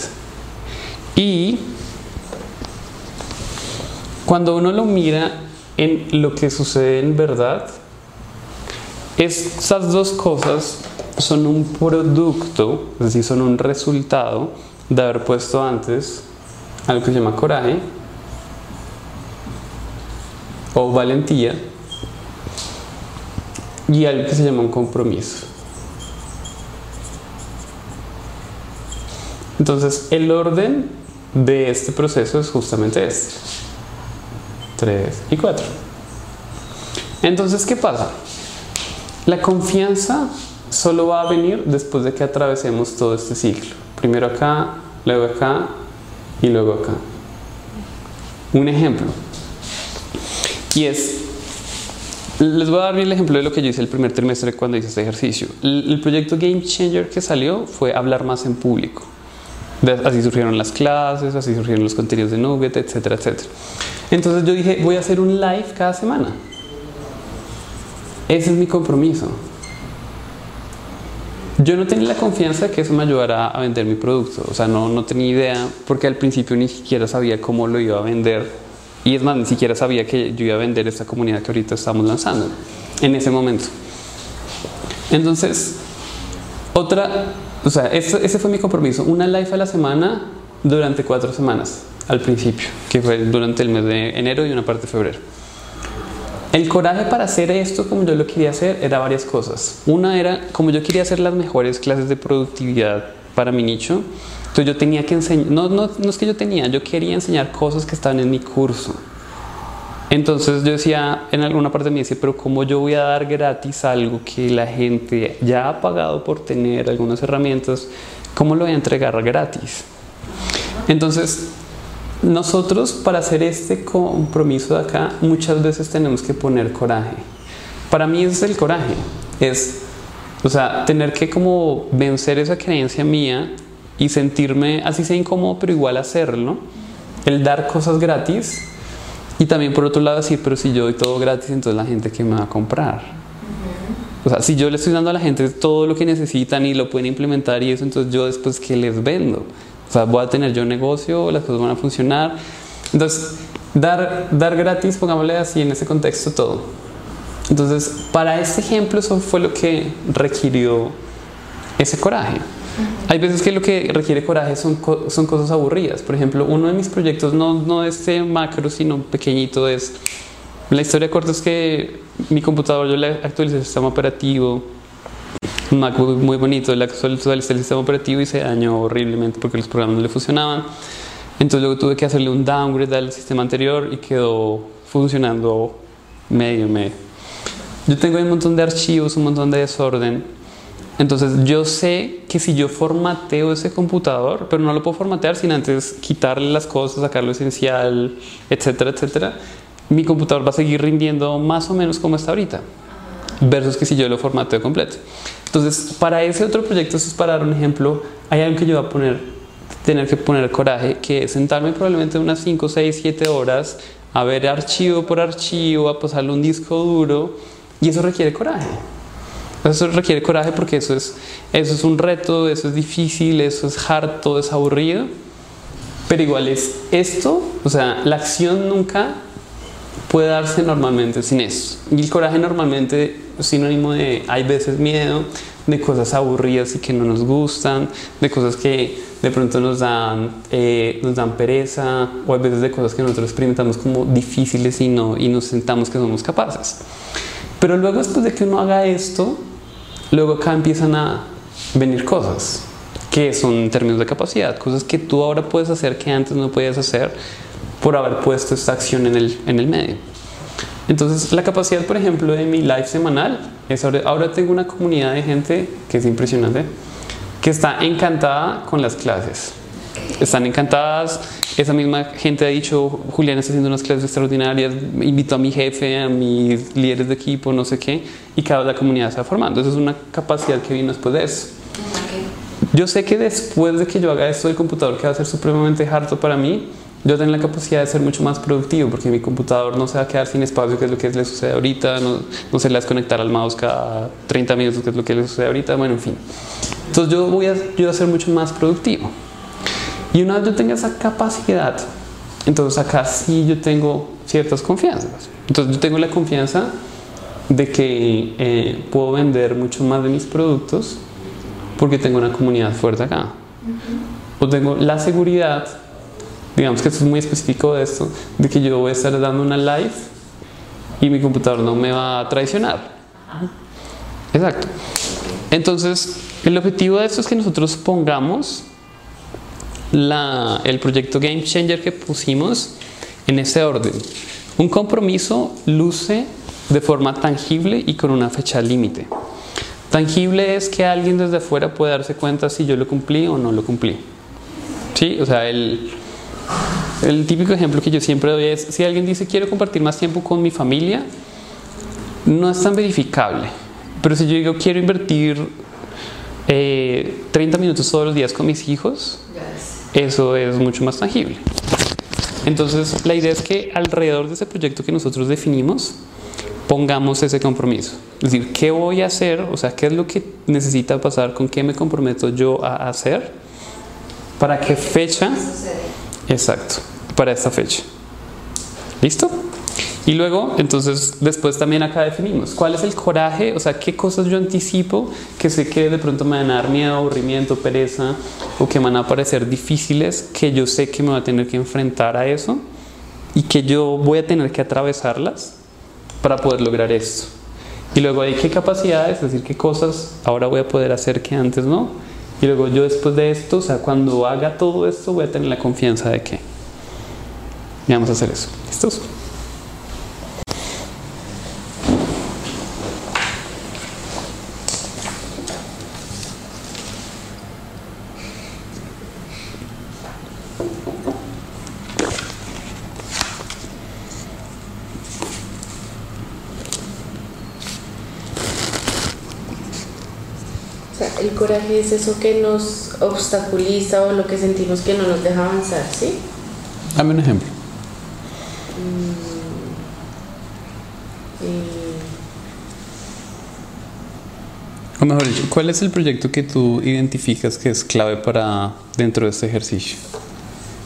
Y cuando uno lo mira en lo que sucede en verdad, esas dos cosas son un producto, es decir, son un resultado de haber puesto antes algo que se llama coraje o valentía y algo que se llama un compromiso. Entonces, el orden de este proceso es justamente este. 3 y 4. Entonces, ¿qué pasa? La confianza solo va a venir después de que atravesemos todo este ciclo. Primero acá, luego acá y luego acá. Un ejemplo. Y es, les voy a dar el ejemplo de lo que yo hice el primer trimestre cuando hice este ejercicio. El, proyecto Game Changer que salió fue hablar más en público. Así surgieron las clases, así surgieron los contenidos de Nugget, etcétera, etcétera. Entonces yo dije, voy a hacer un live cada semana. Ese es mi compromiso. Yo no tenía la confianza de que eso me ayudara a vender mi producto. O sea, no, no tenía idea, porque al principio ni siquiera sabía cómo lo iba a vender. Y es más, ni siquiera sabía que yo iba a vender esta comunidad que ahorita estamos lanzando en ese momento. Entonces, otra o sea, ese fue mi compromiso. Una live a la semana durante cuatro semanas al principio, que fue durante el mes de enero y una parte de febrero. El coraje para hacer esto como yo lo quería hacer era varias cosas. Una era, como yo quería hacer las mejores clases de productividad para mi nicho, entonces yo tenía que enseñar, no, no, no es que yo tenía, yo quería enseñar cosas que estaban en mi curso. Entonces yo decía, en alguna parte me dice, pero ¿cómo yo voy a dar gratis algo que la gente ya ha pagado por tener algunas herramientas? ¿Cómo lo voy a entregar gratis? Entonces, nosotros para hacer este compromiso de acá, muchas veces tenemos que poner coraje. Para mí es el coraje, es, o sea, tener que como vencer esa creencia mía y sentirme, así sea incómodo, pero igual hacerlo, el dar cosas gratis Y también por otro lado decir, pero si yo doy todo gratis, entonces la gente que me va a comprar. O sea, si yo le estoy dando a la gente todo lo que necesitan y lo pueden implementar y eso, entonces yo después, ¿qué les vendo? O sea, voy a tener yo negocio, las cosas van a funcionar. Entonces, dar, dar gratis, pongámosle así en ese contexto todo. Entonces, para este ejemplo, eso fue lo que requirió ese coraje. Hay veces que lo que requiere coraje son, son cosas aburridas. Por ejemplo, uno de mis proyectos, no, no este macro, sino pequeñito, es la historia corta es que mi computador yo le actualicé el sistema operativo, un MacBook muy bonito, le actualicé el sistema operativo y se dañó horriblemente porque los programas no le funcionaban. Entonces luego tuve que hacerle un downgrade al sistema anterior y quedó funcionando medio, medio. Yo tengo un montón de archivos, un montón de desorden. Entonces yo sé que si yo formateo ese computador, pero no lo puedo formatear sin antes quitarle las cosas, sacar lo esencial, etcétera, etcétera, mi computador va a seguir rindiendo más o menos como está ahorita, versus que si yo lo formateo completo. Entonces, para ese otro proyecto, eso es para dar un ejemplo, hay algo que yo voy a poner, tener que poner coraje, que es sentarme probablemente unas 5, 6, 7 horas a ver archivo por archivo, a pasarle un disco duro, y eso requiere coraje. Eso requiere coraje porque eso es, eso es un reto, eso es difícil, eso es harto, es aburrido, pero igual es esto, o sea, la acción nunca puede darse normalmente sin eso. Y el coraje normalmente sinónimo de, hay veces miedo, de cosas aburridas y que no nos gustan, de cosas que de pronto nos dan, eh, nos dan pereza, o hay veces de cosas que nosotros experimentamos como difíciles y, no, y nos sentamos que somos capaces. Pero luego después de que uno haga esto, luego acá empiezan a venir cosas que son en términos de capacidad, cosas que tú ahora puedes hacer que antes no podías hacer por haber puesto esta acción en el, en el medio. Entonces, la capacidad, por ejemplo, de mi live semanal es ahora, ahora tengo una comunidad de gente que es impresionante, que está encantada con las clases. Están encantadas. Esa misma gente ha dicho, Julián está haciendo unas clases extraordinarias, invito a mi jefe, a mis líderes de equipo, no sé qué, y cada vez la comunidad se va formando. Esa es una capacidad que vino después de eso. Yo sé que después de que yo haga esto del computador, que va a ser supremamente harto para mí, yo tengo la capacidad de ser mucho más productivo porque mi computador no se va a quedar sin espacio, que es lo que le sucede ahorita, no, no se le va a desconectar al mouse cada 30 minutos, que es lo que le sucede ahorita, bueno, en fin. Entonces yo voy a, yo a ser mucho más productivo. Y una vez yo tenga esa capacidad, entonces acá sí yo tengo ciertas confianzas. Entonces yo tengo la confianza de que eh, puedo vender mucho más de mis productos porque tengo una comunidad fuerte acá. O tengo la seguridad digamos que esto es muy específico de esto, de que yo voy a estar dando una live y mi computador no me va a traicionar. Exacto. Entonces, el objetivo de esto es que nosotros pongamos la, el proyecto Game Changer que pusimos en ese orden. Un compromiso luce de forma tangible y con una fecha límite. Tangible es que alguien desde afuera puede darse cuenta si yo lo cumplí o no lo cumplí. ¿Sí? O sea, el, el típico ejemplo que yo siempre doy es, si alguien dice quiero compartir más tiempo con mi familia, no es tan verificable. Pero si yo digo quiero invertir 30 eh, minutos todos los días con mis hijos, eso es mucho más tangible. Entonces, la idea es que alrededor de ese proyecto que nosotros definimos, pongamos ese compromiso. Es decir, ¿qué voy a hacer? O sea, ¿qué es lo que necesita pasar? ¿Con qué me comprometo yo a hacer? ¿Para qué fecha? Exacto, para esta fecha. ¿Listo? Y luego, entonces, después también acá definimos cuál es el coraje, o sea, qué cosas yo anticipo que sé que de pronto me van a dar miedo, aburrimiento, pereza, o que van a parecer difíciles, que yo sé que me voy a tener que enfrentar a eso y que yo voy a tener que atravesarlas para poder lograr esto. Y luego hay qué capacidades, es decir, qué cosas ahora voy a poder hacer que antes no y luego yo después de esto, o sea, cuando haga todo esto, voy a tener la confianza de que vamos a hacer eso. ¿Listos? Es eso que nos obstaculiza o lo que sentimos que no nos deja avanzar, ¿sí? Dame un ejemplo. Eh, O mejor dicho, ¿cuál es el proyecto que tú identificas que es clave para dentro de este ejercicio?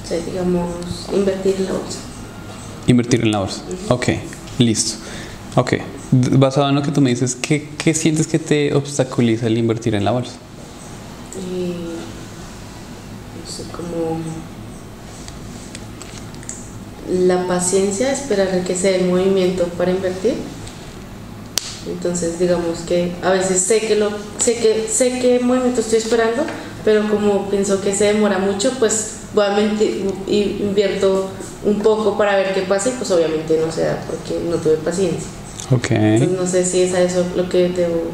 o sea, digamos, invertir en la bolsa. Invertir en la bolsa. Ok, listo. Ok, basado en lo que tú me dices, ¿qué, qué sientes que te obstaculiza el invertir en la bolsa? Eh, no sé, como la paciencia, esperar que se dé el movimiento para invertir. Entonces, digamos que a veces sé que lo sé que sé qué movimiento estoy esperando, pero como pienso que se demora mucho, pues voy a mentir, y invierto un poco para ver qué pasa y pues obviamente no se da porque no tuve paciencia. Ok. Entonces no sé si es a eso lo que debo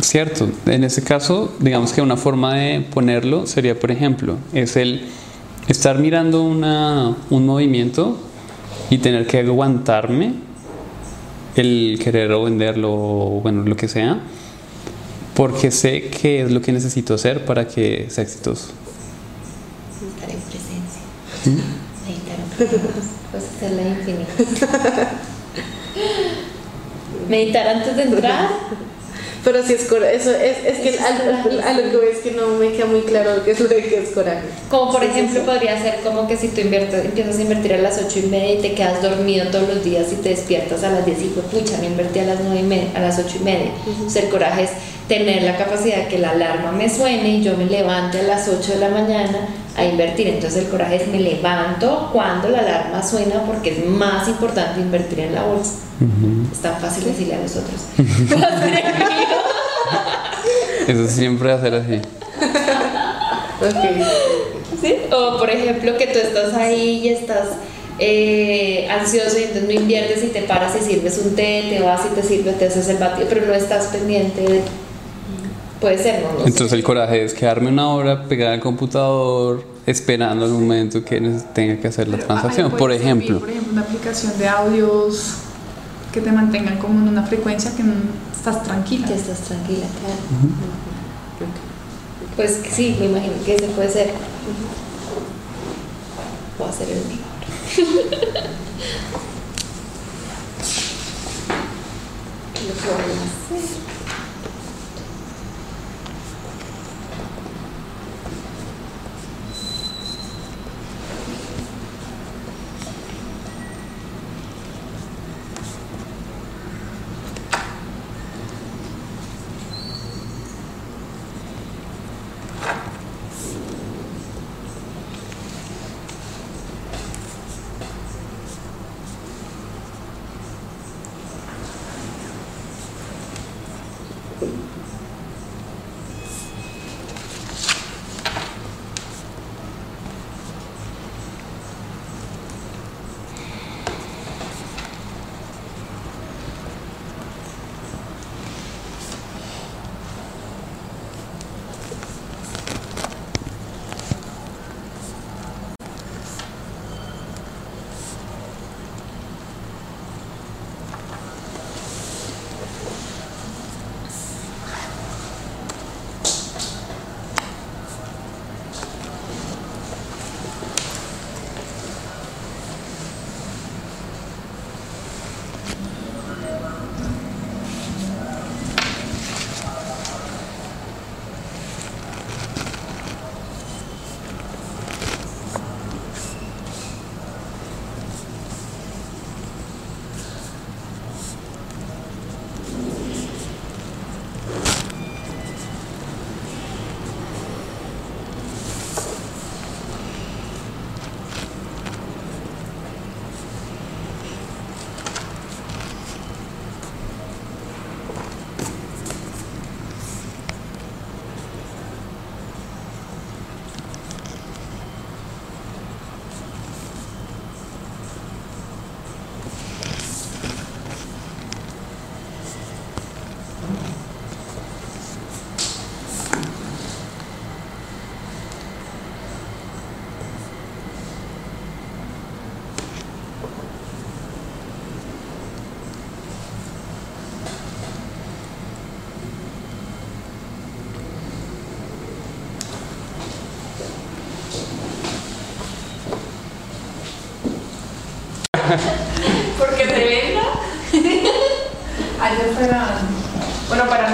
Cierto, en ese caso, digamos que una forma de ponerlo sería, por ejemplo, es el estar mirando una, un movimiento y tener que aguantarme el querer o venderlo o bueno, lo que sea, porque sé qué es lo que necesito hacer para que sea exitoso. Estar en presencia. Meditar un poco. Pues hacerla infinita. Meditar antes de entrar. Pero si es coraje, eso es, es que es a, a- lo que veo es que no me queda muy claro qué es lo que es coraje. Como por Sí, sí, ejemplo sí. podría ser como que si tú inviertes, empiezas a invertir a las 8 y media y te quedas dormido todos los días y te despiertas a las 10 y pues, pucha, me invertí a las 9 y media, a las 8 y media. O sea, el coraje es tener la capacidad de que la alarma me suene y yo me levante a las 8 de la mañana a invertir. Entonces el coraje es me levanto cuando la alarma suena porque es más importante invertir en la bolsa. Es tan fácil decirle a los otros. Eso siempre ser así. ¿Sí? O por ejemplo que tú estás ahí y estás eh, ansioso y entonces no inviertes y te paras y sirves un té, te vas y te sirves, te haces el batido, pero no estás pendiente de... Puede ser, ¿no? No sé. Entonces el coraje es quedarme una hora pegada al computador esperando el momento que tenga que hacer la Pero, transacción. Por servir, ejemplo. por ejemplo, una aplicación de audios que te mantengan como en una frecuencia que estás tranquila. Que estás tranquila, claro. Pues sí, me imagino que ese puede ser. Voy a hacer el mío. Lo que voy a hacer.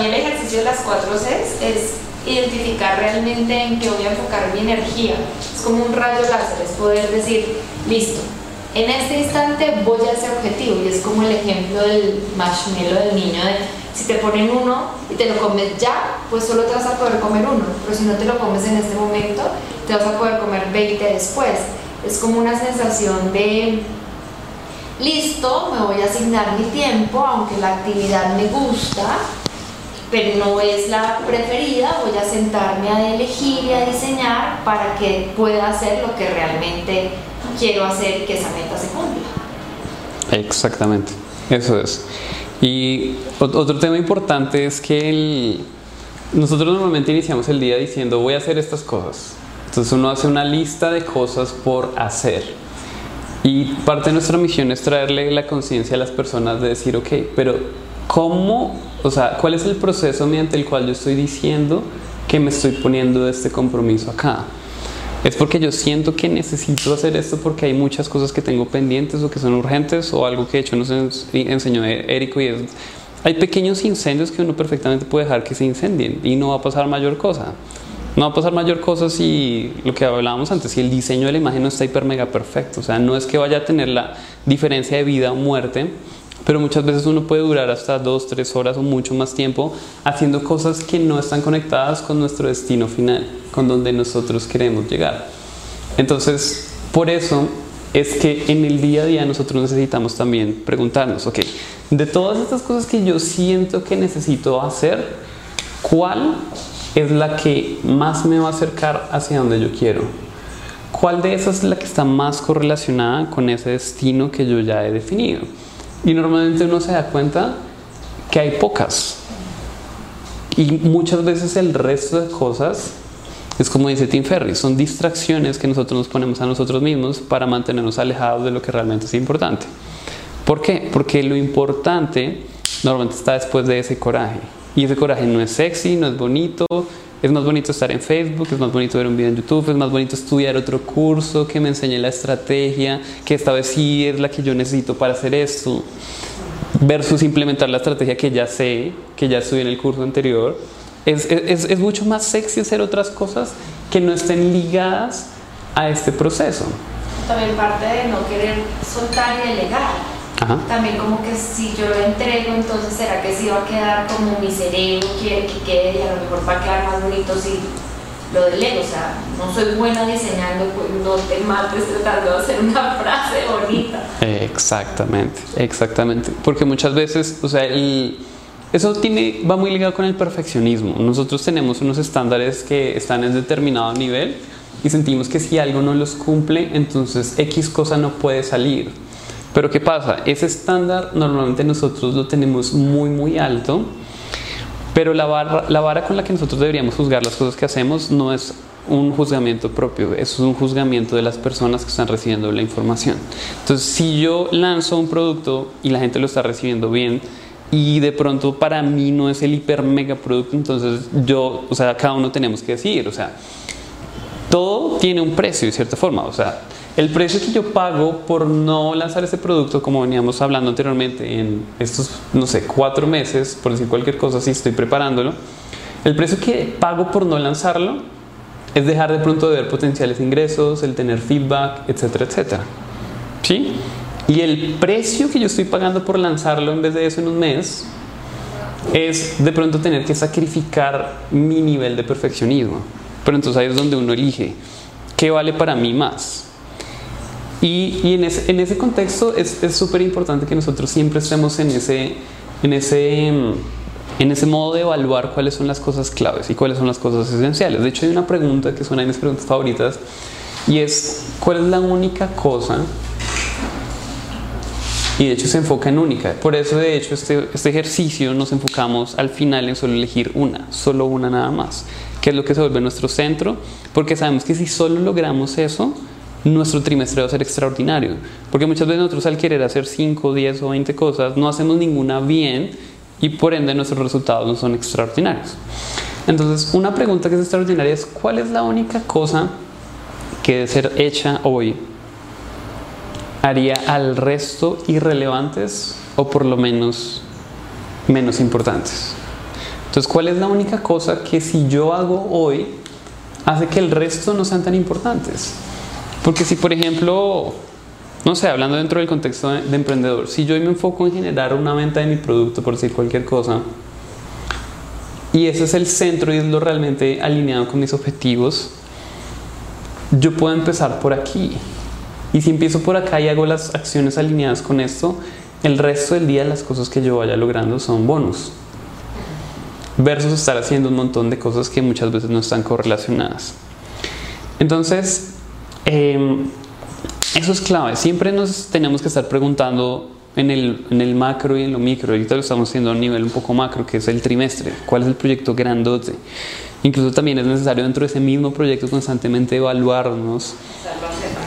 Mí el ejercicio de las cuatro Cs es identificar realmente en qué voy a enfocar mi energía. Es como un rayo láser, es poder decir, listo, en este instante voy a ese objetivo y es como el ejemplo del marshmallow del niño de si te ponen uno y te lo comes ya, pues solo te vas a poder comer uno, pero si no te lo comes en este momento, te vas a poder comer 20 después. Es como una sensación de listo, me voy a asignar mi tiempo, aunque la actividad me gusta, pero no es la preferida, voy a sentarme a elegir y a diseñar para que pueda hacer lo que realmente quiero hacer y que esa meta se cumpla. Exactamente, eso es. Y otro tema importante es que nosotros normalmente iniciamos el día diciendo voy a hacer estas cosas. Entonces uno hace una lista de cosas por hacer. Y parte de nuestra misión es traerle la conciencia a las personas de decir, ok, pero ¿cómo, o sea, cuál es el proceso mediante el cual yo estoy diciendo que me estoy poniendo este compromiso acá? Es porque yo siento que necesito hacer esto porque hay muchas cosas que tengo pendientes o que son urgentes o algo que de hecho nos enseñó Érico y es, hay pequeños incendios que uno perfectamente puede dejar que se incendien y no va a pasar mayor cosa. No va a pasar mayor cosa si lo que hablábamos antes, si el diseño de la imagen no está hiper mega perfecto. O sea, no es que vaya a tener la diferencia de vida o muerte, pero muchas veces uno puede durar hasta dos, tres horas o mucho más tiempo haciendo cosas que no están conectadas con nuestro destino final, con donde nosotros queremos llegar. Entonces, por eso es que en el día a día nosotros necesitamos también preguntarnos, ok, de todas estas cosas que yo siento que necesito hacer, ¿cuál es la que más me va a acercar hacia donde yo quiero. ¿Cuál de esas es la que está más correlacionada con ese destino que yo ya he definido? Y normalmente uno se da cuenta que hay pocas. Y muchas veces el resto de cosas es como dice Tim Ferry, son distracciones que nosotros nos ponemos a nosotros mismos para mantenernos alejados de lo que realmente es importante. ¿Por qué? Porque lo importante normalmente está después de ese coraje. Y ese coraje no es sexy, no es bonito, es más bonito estar en Facebook, es más bonito ver un video en YouTube, es más bonito estudiar otro curso que me enseñe la estrategia, que esta vez sí es la que yo necesito para hacer esto, versus implementar la estrategia que ya sé, que ya estudié en el curso anterior. Es, es, es mucho más sexy hacer otras cosas que no estén ligadas a este proceso. También parte de no querer soltar y delegar también como que si yo lo entrego, entonces será que sí va a quedar como mi cerebro quiere que quede y a lo mejor va a quedar más bonito si lo delego. O sea, no soy buena diseñando, pues no te mates tratando de hacer una frase bonita. Exactamente, exactamente. Porque muchas veces, o sea, eso tiene, va muy ligado con el perfeccionismo. Nosotros tenemos unos estándares que están en determinado nivel y sentimos que si algo no los cumple, entonces X cosa no puede salir. Pero ¿qué pasa? Ese estándar normalmente nosotros lo tenemos muy, muy alto, pero la vara, la vara con la que nosotros deberíamos juzgar las cosas que hacemos no es un juzgamiento propio, es un juzgamiento de las personas que están recibiendo la información. Entonces, si yo lanzo un producto y la gente lo está recibiendo bien, y de pronto para mí no es el hiper mega producto, entonces yo, o sea, cada uno tenemos que decir, o sea, todo tiene un precio de cierta forma, o sea, el precio que yo pago por no lanzar este producto, como veníamos hablando anteriormente, en estos, no sé, cuatro meses, por decir cualquier cosa, si estoy preparándolo, el precio que pago por no lanzarlo es dejar de pronto de ver potenciales ingresos, el tener feedback, etcétera, etcétera. ¿Sí? Y el precio que yo estoy pagando por lanzarlo en vez de eso en un mes es de pronto tener que sacrificar mi nivel de perfeccionismo. Pero entonces ahí es donde uno elige qué vale para mí más y, y en, ese, en, ese, contexto es súper importante que nosotros siempre estemos en ese, en, ese, en ese modo de evaluar cuáles son las cosas claves y cuáles son las cosas esenciales. De hecho, hay una pregunta que una de mis preguntas favoritas y es, ¿cuál es la única cosa? Y de hecho se enfoca en única. Por eso, de hecho, este, este ejercicio nos enfocamos al final en solo elegir una, solo una nada más, que es lo que se vuelve nuestro centro, porque sabemos que si solo logramos eso, nuestro trimestre va a ser extraordinario. Porque muchas veces nosotros al querer hacer 5, 10 o 20 cosas no hacemos ninguna bien y por ende nuestros resultados no son extraordinarios. Entonces, una pregunta que es extraordinaria es ¿cuál es la única cosa que debe ser hecha hoy haría al resto irrelevantes o por lo menos menos importantes. Entonces, ¿cuál es la única cosa que si yo hago hoy hace que el resto no sean tan importantes? Porque si, por ejemplo, no sé, hablando dentro del contexto de, de emprendedor, si yo me enfoco en generar una venta de mi producto, por decir cualquier cosa, y ese es el centro y es lo realmente alineado con mis objetivos, yo puedo empezar por aquí. Y si empiezo por acá y hago las acciones alineadas con esto, el resto del día las cosas que yo vaya logrando son bonus. Versus estar haciendo un montón de cosas que muchas veces no están correlacionadas. Entonces, eh, eso es clave. Siempre nos tenemos que estar preguntando en el, en el, macro y en lo micro. Ahorita lo estamos haciendo a un nivel un poco macro, que es el trimestre. ¿Cuál es el proyecto grandote? Incluso también es necesario dentro de ese mismo proyecto constantemente evaluarnos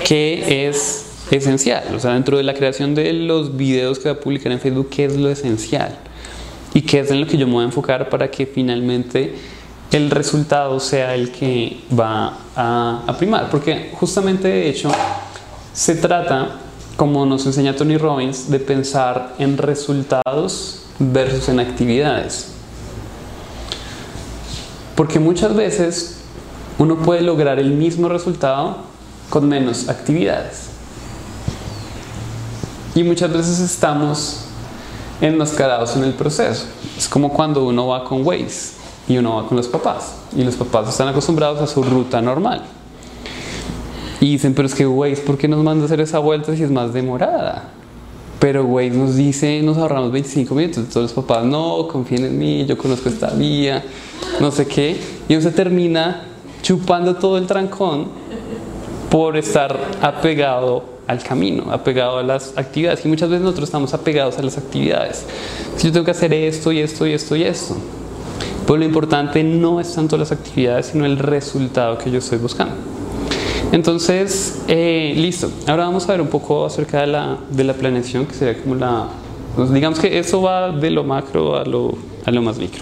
qué es esencial. O sea, dentro de la creación de los videos que va a publicar en Facebook, qué es lo esencial y qué es en lo que yo me voy a enfocar para que finalmente el resultado sea el que va a, primar. Porque justamente de hecho se trata como nos enseña Tony Robbins, de pensar en resultados versus en actividades. Porque muchas veces uno puede lograr el mismo resultado con menos actividades. Y muchas veces estamos enmascarados en el proceso. Es como cuando uno va con Waze y uno va con los papás. Y los papás están acostumbrados a su ruta normal. Y dicen, pero es que Waze, ¿por qué nos manda a hacer esa vuelta si es más demorada? Pero Waze nos dice, nos ahorramos 25 minutos. Todos los papás, no, confíen en mí, yo conozco esta vía, no sé qué. Y uno se termina chupando todo el trancón por estar apegado al camino, apegado a las actividades. Y muchas veces nosotros estamos apegados a las actividades. Si yo tengo que hacer esto y esto y esto y esto. Pero lo importante no es tanto las actividades, sino el resultado que yo estoy buscando. Entonces, eh, listo. Ahora vamos a ver un poco acerca de la, de la planeación, que sería como la... Pues digamos que eso va de lo macro a lo, a lo más micro.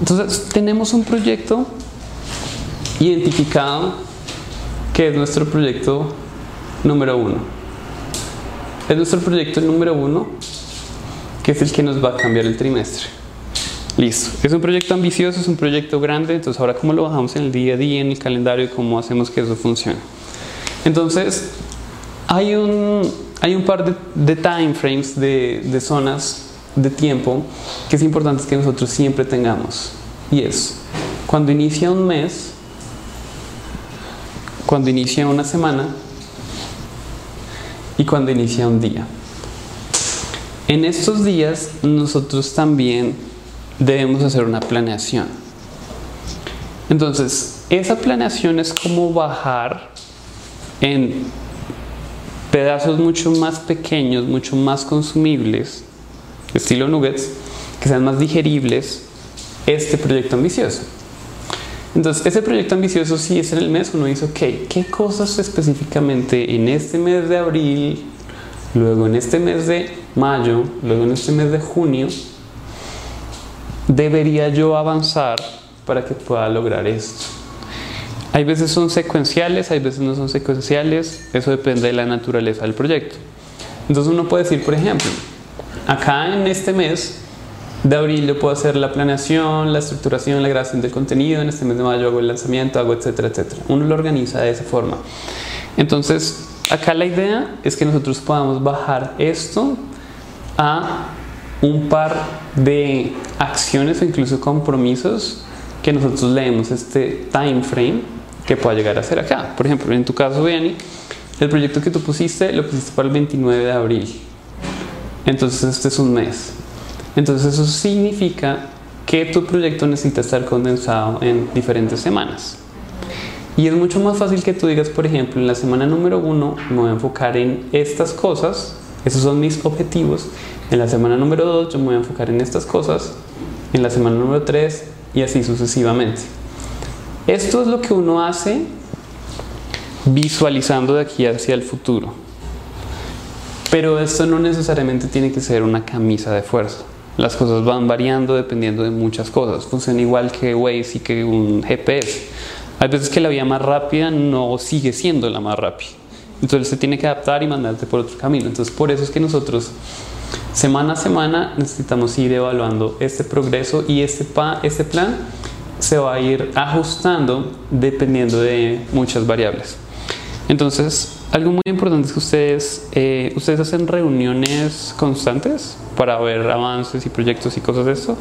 Entonces, tenemos un proyecto identificado que es nuestro proyecto número uno. Es nuestro proyecto número uno, que es el que nos va a cambiar el trimestre. Listo. Es un proyecto ambicioso, es un proyecto grande, entonces ahora cómo lo bajamos en el día a día, en el calendario y cómo hacemos que eso funcione. Entonces, hay un, hay un par de, time frames, de, de zonas de tiempo que es importante que nosotros siempre tengamos. Y es, cuando inicia un mes, cuando inicia una semana y cuando inicia un día. En estos días nosotros también debemos hacer una planeación. Entonces, esa planeación es como bajar en pedazos mucho más pequeños, mucho más consumibles, estilo nuggets, que sean más digeribles, este proyecto ambicioso. Entonces, ese proyecto ambicioso, si es en el mes, uno dice, ok, ¿qué cosas específicamente en este mes de abril, luego en este mes de mayo, luego en este mes de junio, debería yo avanzar para que pueda lograr esto? Hay veces son secuenciales, hay veces no son secuenciales, eso depende de la naturaleza del proyecto. Entonces uno puede decir, por ejemplo, acá en este mes de abril yo puedo hacer la planeación, la estructuración, la grabación del contenido, en este mes de mayo hago el lanzamiento, hago etcétera, etcétera. Uno lo organiza de esa forma. Entonces, acá la idea es que nosotros podamos bajar esto a un par de acciones o incluso compromisos que nosotros leemos este time frame que pueda llegar a ser acá. Por ejemplo, en tu caso, Benny, el proyecto que tú pusiste lo pusiste para el 29 de abril. Entonces, este es un mes. Entonces, eso significa que tu proyecto necesita estar condensado en diferentes semanas. Y es mucho más fácil que tú digas, por ejemplo, en la semana número uno me voy a enfocar en estas cosas, esos son mis objetivos. En la semana número dos yo me voy a enfocar en estas cosas. En la semana número tres y así sucesivamente. Esto es lo que uno hace visualizando de aquí hacia el futuro. Pero esto no necesariamente tiene que ser una camisa de fuerza. Las cosas van variando dependiendo de muchas cosas. Funciona igual que Waze y que un GPS. Hay veces que la vía más rápida no sigue siendo la más rápida. Entonces se tiene que adaptar y mandarte por otro camino. Entonces por eso es que nosotros semana a semana necesitamos ir evaluando este progreso y este, pa, este plan se va a ir ajustando dependiendo de muchas variables. Entonces, algo muy importante es que ustedes, eh, ustedes hacen reuniones constantes para ver avances y proyectos y cosas de eso.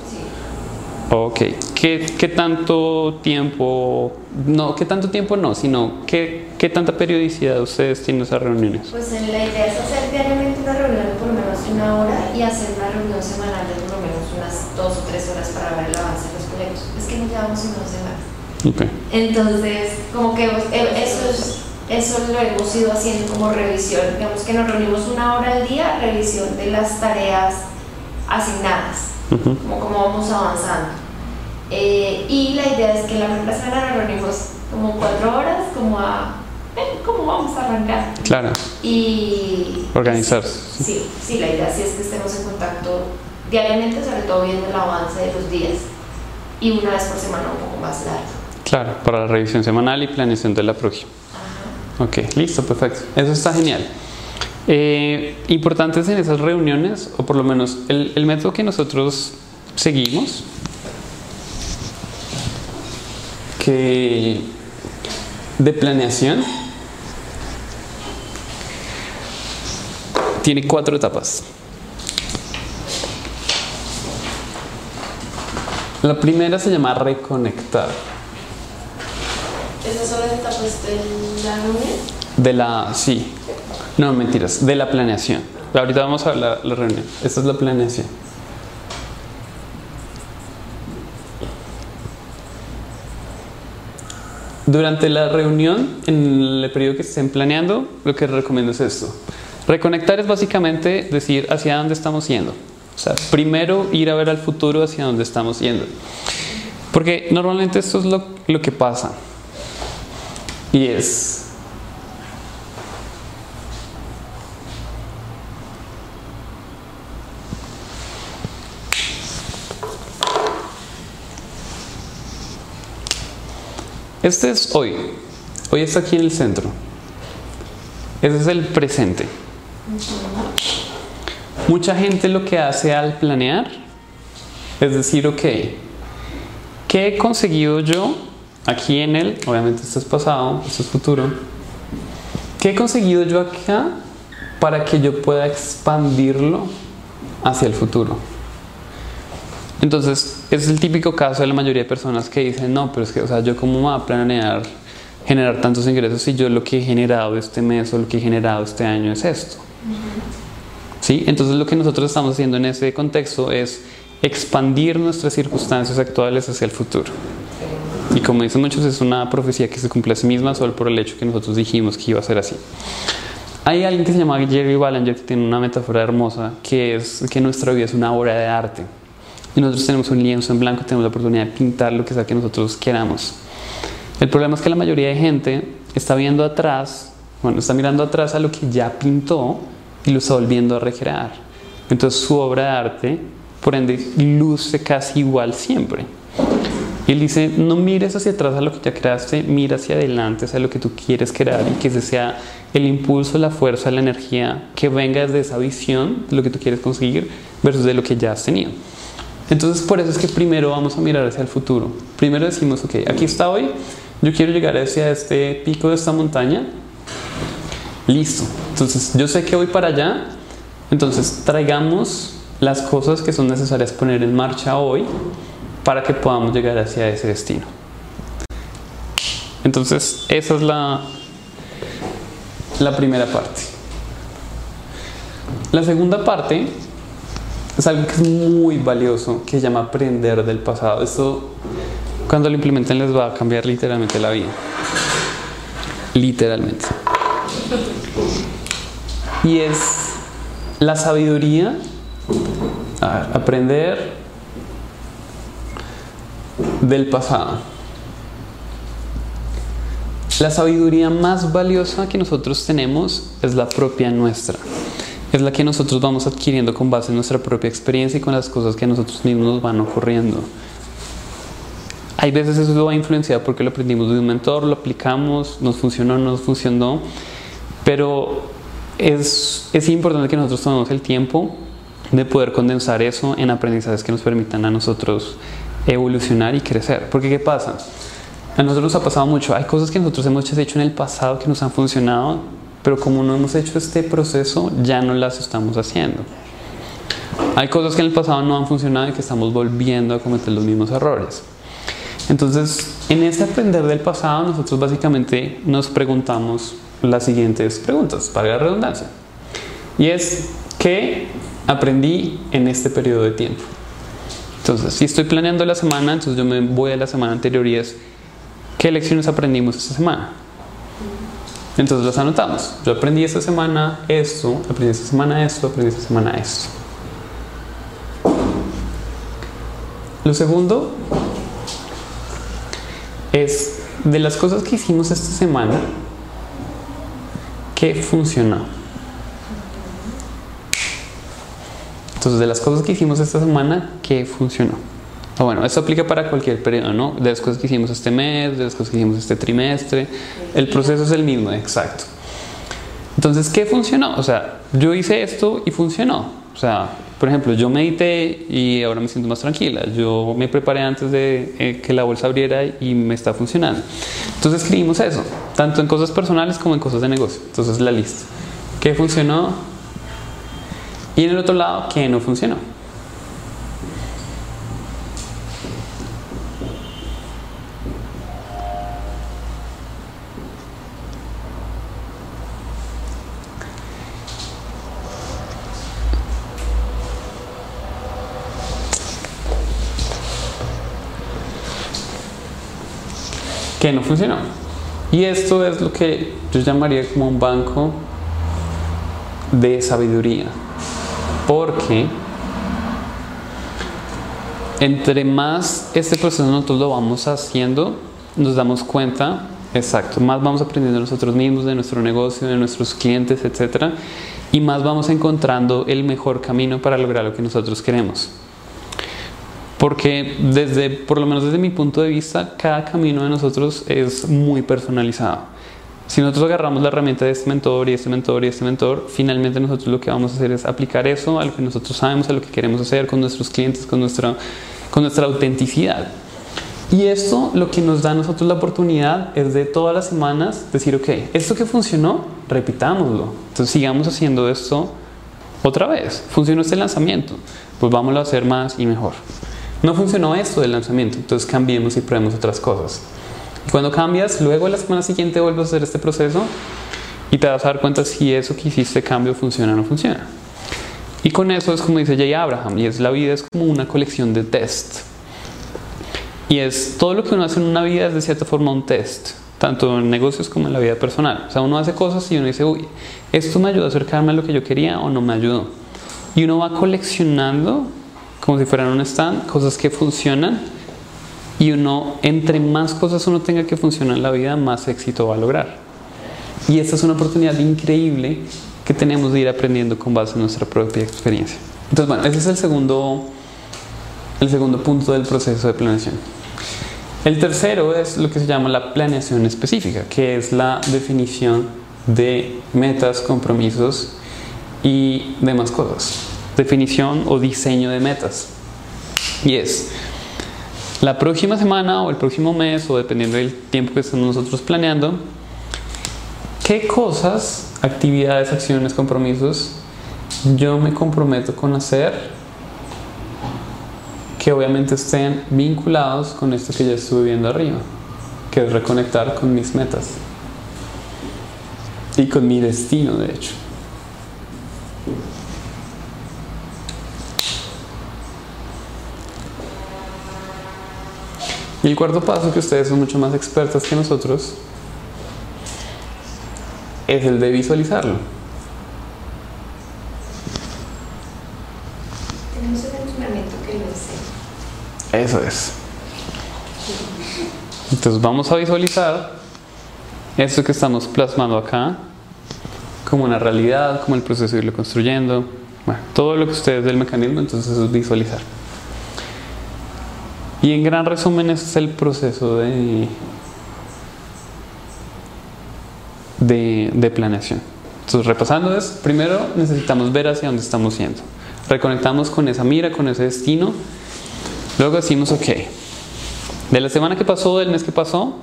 Ok. ¿Qué, ¿Qué, tanto tiempo, no, qué tanto tiempo no, sino qué, qué tanta periodicidad ustedes tienen esas reuniones? Pues la idea es hacer diariamente una reunión de por lo menos una hora y hacer una reunión semanal de por lo menos unas dos o tres horas para ver el avance de los proyectos. Es que nos llevamos en dos semanas. Okay. Entonces, como que eh, eso es eso lo hemos ido haciendo como revisión. Digamos que nos reunimos una hora al día, revisión de las tareas asignadas, como cómo vamos avanzando. Eh, y la idea es que la primera semana nos reunimos como cuatro horas, como a cómo vamos a arrancar. Claro. Y organizarse. Sí, sí, la idea sí es que estemos en contacto diariamente, sobre todo viendo el avance de los días y una vez por semana un poco más largo. Claro, para la revisión semanal y planeación de la próxima. Ok, listo, perfecto. Eso está genial. Eh, importantes en esas reuniones, o por lo menos el, el método que nosotros seguimos, que de planeación tiene cuatro etapas. La primera se llama reconectar. ¿Esas son las etapas de la reunión? De la, sí. No, mentiras, de la planeación. Ahorita vamos a hablar de la reunión. Esta es la planeación. Durante la reunión, en el periodo que estén planeando, lo que recomiendo es esto. Reconectar es básicamente decir hacia dónde estamos yendo. O sea, primero ir a ver al futuro hacia dónde estamos yendo. Porque normalmente esto es lo, que pasa. Y es, Este es hoy. Hoy está aquí en el centro. Ese es el presente. Mucha gente lo que hace al planear es decir, ok, ¿qué he conseguido yo aquí en él? Obviamente esto es pasado, esto es futuro. ¿Qué he conseguido yo acá para que yo pueda expandirlo hacia el futuro? Entonces, es el típico caso de la mayoría de personas que dicen, no, pero es que, o sea, yo cómo voy a planear generar tantos ingresos si yo lo que he generado este mes o lo que he generado este año es esto. ¿Sí? Entonces, lo que nosotros estamos haciendo en ese contexto es expandir nuestras circunstancias actuales hacia el futuro. Y como dicen muchos, es una profecía que se cumple a sí misma solo por el hecho que nosotros dijimos que iba a ser así. Hay alguien que se llama Jerry Ballinger que tiene una metáfora hermosa que es que nuestra vida es una obra de arte. Y nosotros tenemos un lienzo en blanco, tenemos la oportunidad de pintar lo que sea que nosotros queramos. El problema es que la mayoría de gente está viendo atrás, bueno, está mirando atrás a lo que ya pintó y lo está volviendo a recrear. Entonces su obra de arte, por ende, luce casi igual siempre. Y él dice, no mires hacia atrás a lo que ya creaste, mira hacia adelante, hacia lo que tú quieres crear y que ese sea el impulso, la fuerza, la energía que venga desde esa visión de lo que tú quieres conseguir versus de lo que ya has tenido. Entonces por eso es que primero vamos a mirar hacia el futuro. Primero decimos, ok, aquí está hoy, yo quiero llegar hacia este pico de esta montaña. Listo. Entonces yo sé que voy para allá. Entonces traigamos las cosas que son necesarias poner en marcha hoy para que podamos llegar hacia ese destino. Entonces esa es la, la primera parte. La segunda parte es algo que es muy valioso, que se llama aprender del pasado. Esto, cuando lo implementen, les va a cambiar literalmente la vida. Literalmente. Y es la sabiduría, aprender del pasado. La sabiduría más valiosa que nosotros tenemos es la propia nuestra es la que nosotros vamos adquiriendo con base en nuestra propia experiencia y con las cosas que a nosotros mismos nos van ocurriendo. Hay veces eso va influenciado porque lo aprendimos de un mentor, lo aplicamos, nos funcionó, no nos funcionó, Pero es, es importante que nosotros tomemos el tiempo de poder condensar eso en aprendizajes que nos permitan a nosotros evolucionar y crecer. Porque ¿qué pasa? A nosotros nos ha pasado mucho. Hay cosas que nosotros hemos hecho en el pasado que nos han funcionado, pero como no hemos hecho este proceso, ya no las estamos haciendo. Hay cosas que en el pasado no han funcionado y que estamos volviendo a cometer los mismos errores. Entonces, en este aprender del pasado, nosotros básicamente nos preguntamos las siguientes preguntas, para la redundancia. Y es, ¿qué aprendí en este periodo de tiempo? Entonces, si estoy planeando la semana, entonces yo me voy a la semana anterior y es, ¿qué lecciones aprendimos esta semana? Entonces las anotamos. Yo aprendí esta semana esto, aprendí esta semana esto, aprendí esta semana esto. Lo segundo es de las cosas que hicimos esta semana, ¿qué funcionó? Entonces, de las cosas que hicimos esta semana, ¿qué funcionó? O bueno, esto aplica para cualquier periodo, ¿no? De las cosas que hicimos este mes, de las cosas que hicimos este trimestre. El proceso es el mismo, exacto. Entonces, ¿qué funcionó? O sea, yo hice esto y funcionó. O sea, por ejemplo, yo medité y ahora me siento más tranquila. Yo me preparé antes de eh, que la bolsa abriera y me está funcionando. Entonces escribimos eso, tanto en cosas personales como en cosas de negocio. Entonces la lista. ¿Qué funcionó? Y en el otro lado, ¿qué no funcionó? Que no funcionó. Y esto es lo que yo llamaría como un banco de sabiduría. Porque entre más este proceso nosotros lo vamos haciendo, nos damos cuenta, exacto, más vamos aprendiendo nosotros mismos, de nuestro negocio, de nuestros clientes, etc. Y más vamos encontrando el mejor camino para lograr lo que nosotros queremos. Porque desde, por lo menos desde mi punto de vista, cada camino de nosotros es muy personalizado. Si nosotros agarramos la herramienta de este mentor y este mentor y este mentor, finalmente nosotros lo que vamos a hacer es aplicar eso a lo que nosotros sabemos, a lo que queremos hacer con nuestros clientes, con nuestra, con nuestra autenticidad. Y esto lo que nos da a nosotros la oportunidad es de todas las semanas decir, ok, esto que funcionó, repitámoslo. Entonces sigamos haciendo esto otra vez. Funcionó este lanzamiento, pues vámonos a hacer más y mejor. No funcionó esto del lanzamiento, entonces cambiemos y probemos otras cosas. Y cuando cambias, luego la semana siguiente vuelves a hacer este proceso y te vas a dar cuenta si eso que hiciste cambio funciona o no funciona. Y con eso es como dice Jay Abraham, y es la vida es como una colección de test. Y es todo lo que uno hace en una vida es de cierta forma un test, tanto en negocios como en la vida personal. O sea, uno hace cosas y uno dice, uy, esto me ayudó a acercarme a lo que yo quería o no me ayudó. Y uno va coleccionando como si fueran un stand, cosas que funcionan y uno, entre más cosas uno tenga que funcionar en la vida, más éxito va a lograr. Y esta es una oportunidad increíble que tenemos de ir aprendiendo con base en nuestra propia experiencia. Entonces, bueno, ese es el segundo, el segundo punto del proceso de planeación. El tercero es lo que se llama la planeación específica, que es la definición de metas, compromisos y demás cosas definición o diseño de metas. Y es, la próxima semana o el próximo mes, o dependiendo del tiempo que estamos nosotros planeando, ¿qué cosas, actividades, acciones, compromisos yo me comprometo con hacer que obviamente estén vinculados con esto que ya estuve viendo arriba, que es reconectar con mis metas y con mi destino, de hecho. Y el cuarto paso, que ustedes son mucho más expertas que nosotros, es el de visualizarlo. Tenemos un entrenamiento que lo sé. Eso es. Entonces vamos a visualizar esto que estamos plasmando acá como una realidad, como el proceso de irlo construyendo. Bueno, todo lo que ustedes del mecanismo, entonces es visualizar. Y en gran resumen ese es el proceso de, de, de planeación. Entonces, repasando es, primero necesitamos ver hacia dónde estamos yendo. Reconectamos con esa mira, con ese destino. Luego decimos, ok, de la semana que pasó, del mes que pasó,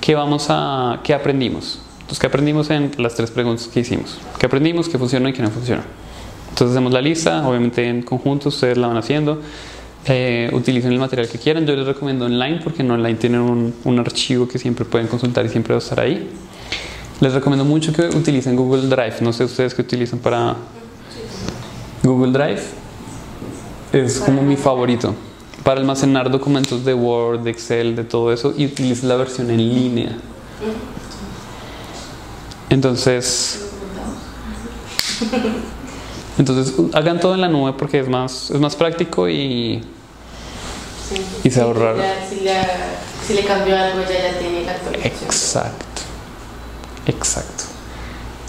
¿qué, vamos a, qué aprendimos? Entonces, ¿qué aprendimos en las tres preguntas que hicimos? ¿Qué aprendimos? ¿Qué funcionó y qué no funcionó? Entonces hacemos la lista, obviamente en conjunto ustedes la van haciendo. Eh, utilicen el material que quieran. Yo les recomiendo online porque en online tienen un, un archivo que siempre pueden consultar y siempre va a estar ahí. Les recomiendo mucho que utilicen Google Drive. No sé ustedes qué utilizan para Google Drive. Es como mi favorito para almacenar documentos de Word, de Excel, de todo eso y utilicen la versión en línea. Entonces, entonces hagan todo en la nube porque es más, es más práctico y, Sí. Y se ahorraron. Si, le, si le cambió algo, ya, ya tiene la actualización. Exacto. Exacto.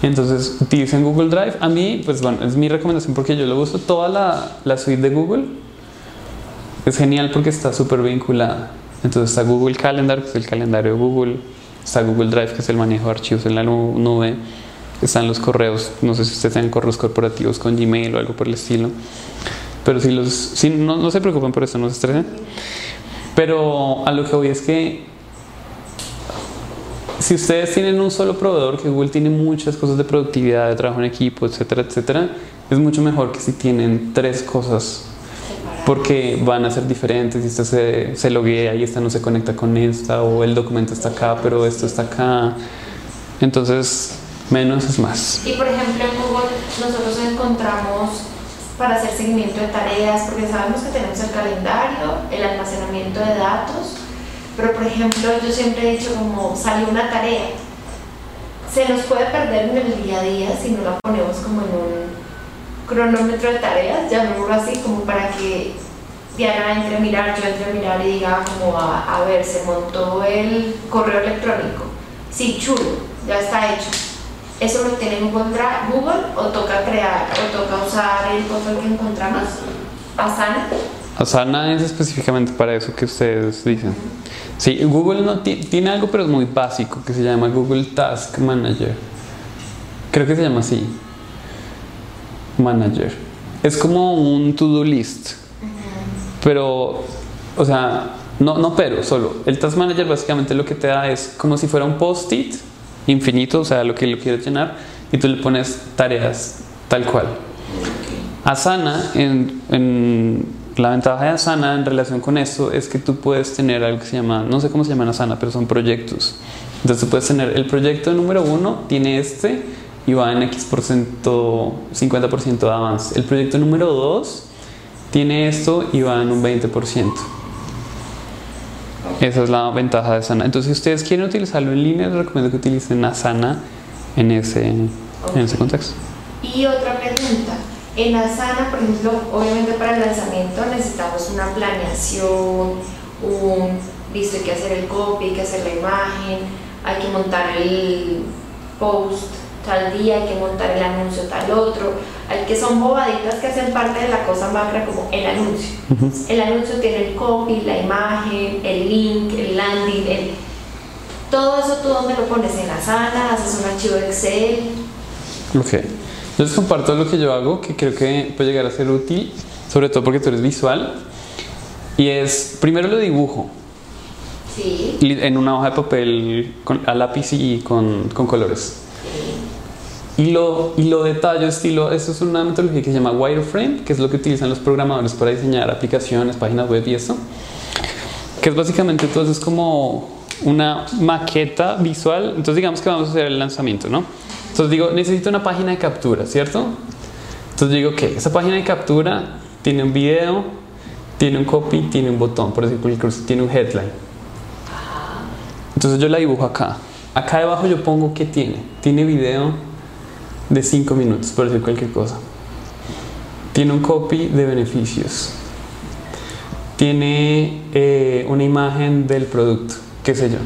Entonces, utilicen Google Drive. A mí, pues bueno, es mi recomendación porque yo lo uso toda la, la suite de Google. Es genial porque está súper vinculada. Entonces está Google Calendar, que es el calendario de Google. Está Google Drive, que es el manejo de archivos en la nu- nube. Están los correos. No sé si ustedes tienen correos corporativos con Gmail o algo por el estilo. Pero si los... si no, no se preocupen por eso, no se estresen. Pero a lo que voy es que si ustedes tienen un solo proveedor, que Google tiene muchas cosas de productividad, de trabajo en equipo, etcétera, etcétera, es mucho mejor que si tienen tres cosas, porque van a ser diferentes. Si esta se, se loguea y esta no se conecta con esta, o el documento está acá, pero esto está acá. Entonces, menos es más. Y por ejemplo en Google nosotros encontramos para hacer seguimiento de tareas, porque sabemos que tenemos el calendario, el almacenamiento de datos, pero por ejemplo yo siempre he dicho como salió una tarea, se nos puede perder en el día a día si no la ponemos como en un cronómetro de tareas, llamémoslo así, como para que Diana entre a mirar, yo entre a mirar y diga como a, a ver, se montó el correo electrónico, sí, chulo, ya está hecho. ¿Eso lo tiene en Google, Drive- Google o toca crear o toca usar el cofre que encontramos? Asana. Asana es específicamente para eso que ustedes dicen. Sí, Google no ti- tiene algo, pero es muy básico, que se llama Google Task Manager. Creo que se llama así. Manager. Es como un to-do list. Pero, o sea, no, no pero, solo. El Task Manager básicamente lo que te da es como si fuera un post-it infinito, o sea, lo que lo quieres llenar, y tú le pones tareas tal cual. Asana, en, en- la ventaja de Asana en relación con esto es que tú puedes tener algo que se llama, no sé cómo se llama en Asana, pero son proyectos. Entonces tú puedes tener el proyecto número uno, tiene este y va en X por ciento, 50% de avance. El proyecto número dos tiene esto y va en un 20%. Esa es la ventaja de Asana. Entonces, si ustedes quieren utilizarlo en línea, les recomiendo que utilicen Asana en ese, en ese contexto. Y otra pregunta. En Asana, por ejemplo, obviamente para el lanzamiento necesitamos una planeación, un, listo, hay que hacer el copy, hay que hacer la imagen, hay que montar el post tal día, hay que montar el anuncio tal otro, hay que son bobaditas que hacen parte de la cosa macra como el anuncio. El anuncio tiene el copy, la imagen, el link, el landing, el... todo eso tú dónde lo pones en Asana, haces un archivo de Excel. Ok. Yo les comparto lo que yo hago, que creo que puede llegar a ser útil, sobre todo porque tú eres visual. Y es, primero lo dibujo Sí. en una hoja de papel con, a lápiz y con, con colores. Y lo, y lo detallo estilo, eso es una metodología que se llama wireframe, que es lo que utilizan los programadores para diseñar aplicaciones, páginas web y eso. Que es básicamente entonces como una maqueta visual. Entonces digamos que vamos a hacer el lanzamiento, ¿no? Entonces digo, necesito una página de captura, ¿cierto? Entonces digo, ok, esa página de captura tiene un video, tiene un copy, tiene un botón, por decir cualquier cosa, tiene un headline. Entonces yo la dibujo acá. Acá debajo yo pongo qué tiene. Tiene video de 5 minutos, por decir cualquier cosa. Tiene un copy de beneficios. Tiene eh, una imagen del producto, qué sé yo.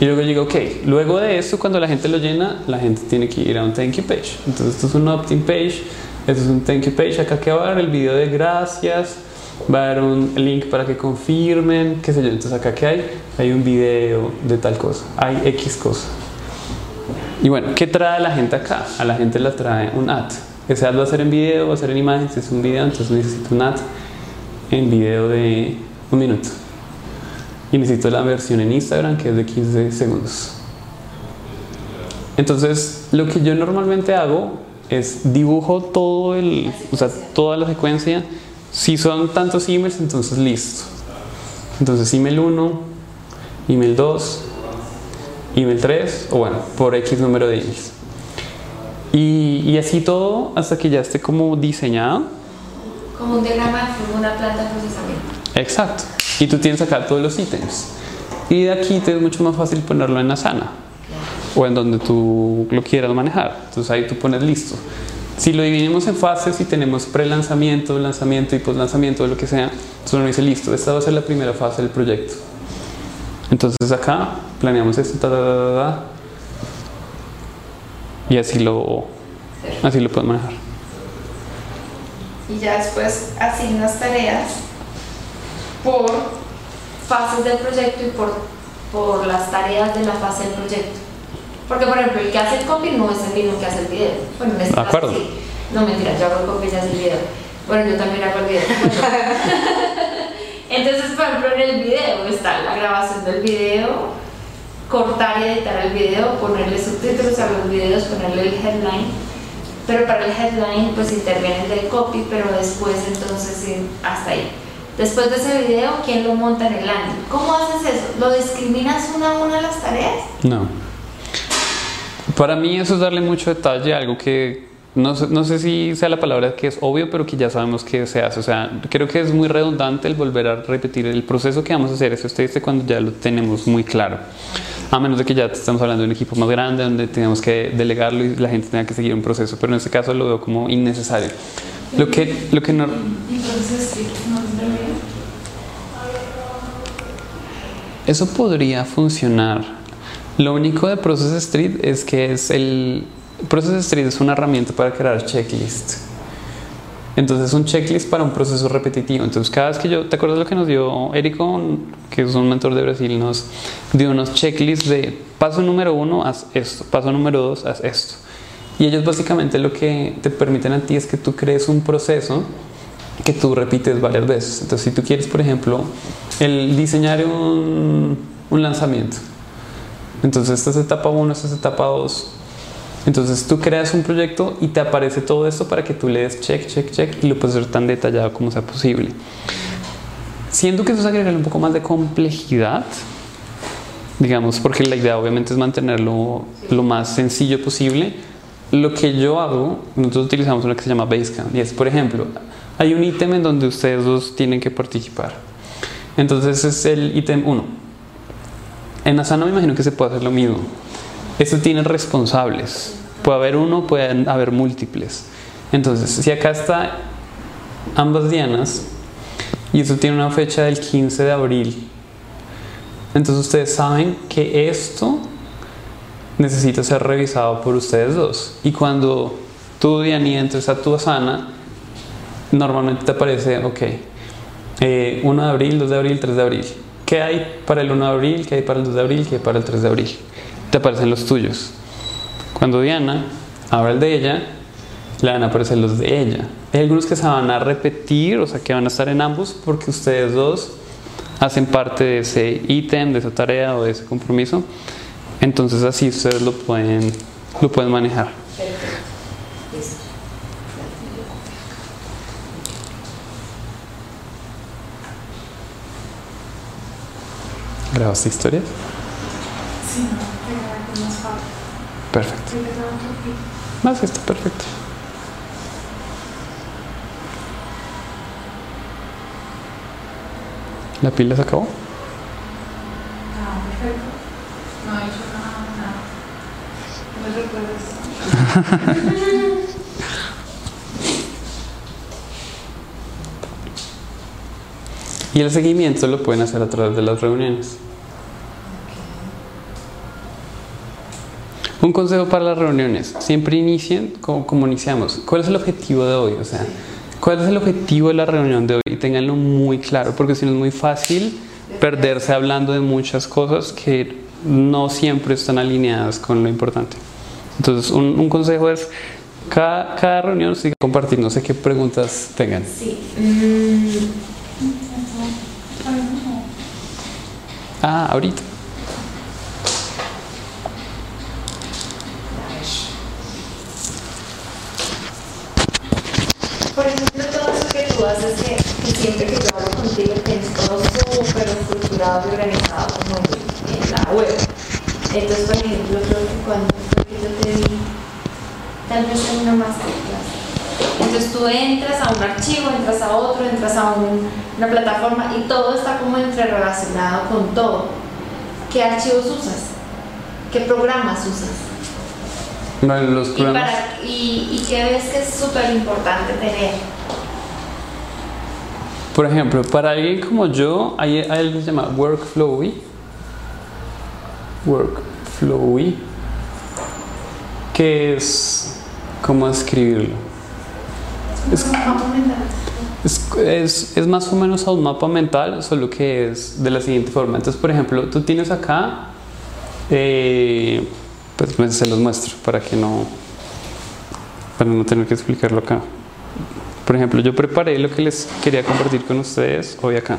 Y luego digo, ok, luego de esto, cuando la gente lo llena, la gente tiene que ir a un thank you page. Entonces, esto es un opt-in page, esto es un thank you page. Acá que va a haber el video de gracias, va a haber un link para que confirmen, qué sé yo. Entonces, acá que hay, hay un video de tal cosa, hay X cosa. Y bueno, ¿qué trae la gente acá? A la gente la trae un ad. Ese ad va a ser en video, va a ser en imagen, si es un video, entonces necesito un ad en video de un minuto. Y necesito la versión en Instagram que es de 15 segundos. Entonces, lo que yo normalmente hago es dibujo todo el, o sea, toda la secuencia. Si son tantos emails, entonces listo. Entonces, email 1, email 2, email 3, o bueno, por X número de emails. Y, y así todo hasta que ya esté como diseñado. Como un diagrama de una planta de procesamiento. Exacto. Y tú tienes acá todos los ítems. Y de aquí te es mucho más fácil ponerlo en Asana o en donde tú lo quieras manejar. Entonces ahí tú pones listo. Si lo dividimos en fases y tenemos pre-lanzamiento, lanzamiento y post-lanzamiento, lo que sea, entonces uno dice listo, esta va a ser la primera fase del proyecto. Entonces acá planeamos esto, ta, ta, ta, y así lo, así lo puedes manejar. Y ya después asignas tareas por fases del proyecto y por, por las tareas de la fase del proyecto. Porque, por ejemplo, el que hace el copy no es el mismo que hace el video. Bueno, en este De caso acuerdo. sí. No, mentira, yo hago el copy y ya hace el video. Bueno, yo también hago el video. Entonces, por ejemplo, en el video está la grabación del video, cortar y editar el video, ponerle subtítulos a los videos, ponerle el headline. Pero para el headline, pues interviene el copy, pero después, entonces, hasta ahí. Después de ese video, ¿quién lo monta en el landing? ¿Cómo haces eso? ¿Lo discriminas una a una las tareas? No. Para mí eso es darle mucho detalle a algo que no, sé- no sé si sea la palabra que es obvio, pero que ya sabemos que se hace. O sea, creo que es muy redundante el volver a repetir el proceso que vamos a hacer. Eso usted dice cuando ya lo tenemos muy claro. A menos de que ya estamos hablando de un equipo más grande donde tenemos que delegarlo y la gente tenga que seguir un proceso. Pero en este caso lo veo como innecesario. Lo que, lo que no. Eso podría funcionar. Lo único de Process Street es que es el Process Street es una herramienta para crear checklist. Entonces es un checklist para un proceso repetitivo. Entonces cada vez que yo, ¿te acuerdas lo que nos dio Érico, que es un mentor de Brasil, nos dio unos checklists de paso número uno, haz esto, paso número dos, haz esto. Y ellos básicamente lo que te permiten a ti es que tú crees un proceso que tú repites varias veces. Entonces, si tú quieres, por ejemplo, el diseñar un, un lanzamiento, entonces esta es etapa 1, esta es etapa 2. Entonces tú creas un proyecto y te aparece todo esto para que tú le des check, check, check y lo puedes hacer tan detallado como sea posible. Siento que eso es agregarle un poco más de complejidad, digamos, porque la idea obviamente es mantenerlo lo más sencillo posible. Lo que yo hago, nosotros utilizamos una que se llama Basecamp y es, por ejemplo, hay un ítem en donde ustedes dos tienen que participar. Entonces es el ítem 1. En Asana me imagino que se puede hacer lo mismo. Esto tiene responsables. Puede haber uno, pueden haber múltiples. Entonces, si acá está ambas dianas y esto tiene una fecha del 15 de abril, entonces ustedes saben que esto necesita ser revisado por ustedes dos. Y cuando tú, Diani, entres a tu Asana, normalmente te aparece, ok, eh, 1 de abril, 2 de abril, 3 de abril. ¿Qué hay para el 1 de abril? ¿Qué hay para el 2 de abril? ¿Qué hay para el 3 de abril? Te aparecen los tuyos. Cuando Diana abra el de ella, le van a aparecer los de ella. Hay algunos que se van a repetir, o sea, que van a estar en ambos porque ustedes dos hacen parte de ese ítem, de esa tarea o de ese compromiso. Entonces así ustedes lo pueden, lo pueden manejar. ¿Grabaste historias? Sí, no, te queda más fácil. Perfecto. Más está perfecto. ¿La pila se acabó? Y el seguimiento lo pueden hacer a través de las reuniones. Un consejo para las reuniones. Siempre inicien como, como iniciamos. ¿Cuál es el objetivo de hoy? O sea, ¿cuál es el objetivo de la reunión de hoy? Y ténganlo muy claro, porque si no es muy fácil perderse hablando de muchas cosas que no siempre están alineadas con lo importante. Entonces, un, un consejo es, cada, cada reunión sí compartir, no sé qué preguntas tengan. Sí. Mm, Ah, ahorita. Por ejemplo, todo eso que tú haces, que, que siempre que yo hablo contigo tienes todo súper estructurado y organizado como en, la web. Entonces, por ejemplo, creo que cuando yo te vi, tal vez en una masterclass. Entonces tú entras a un archivo, entras a otro, entras a un- una plataforma y todo está como entrerelacionado con todo. ¿Qué archivos usas? ¿Qué programas usas? Bueno, los Y, programas. para, y, y qué ves que es súper importante tener. Por ejemplo, para alguien como yo, hay, hay algo que se llama Workflowy. Workflowy. Que es. ¿Cómo escribirlo? Es, es, es- es más o menos a un mapa mental, solo que es de la siguiente forma. Entonces, por ejemplo, tú tienes acá. eh, pues pues, se los muestro para que no. Para no tener que explicarlo acá. Por ejemplo, yo preparé lo que les quería compartir con ustedes hoy acá.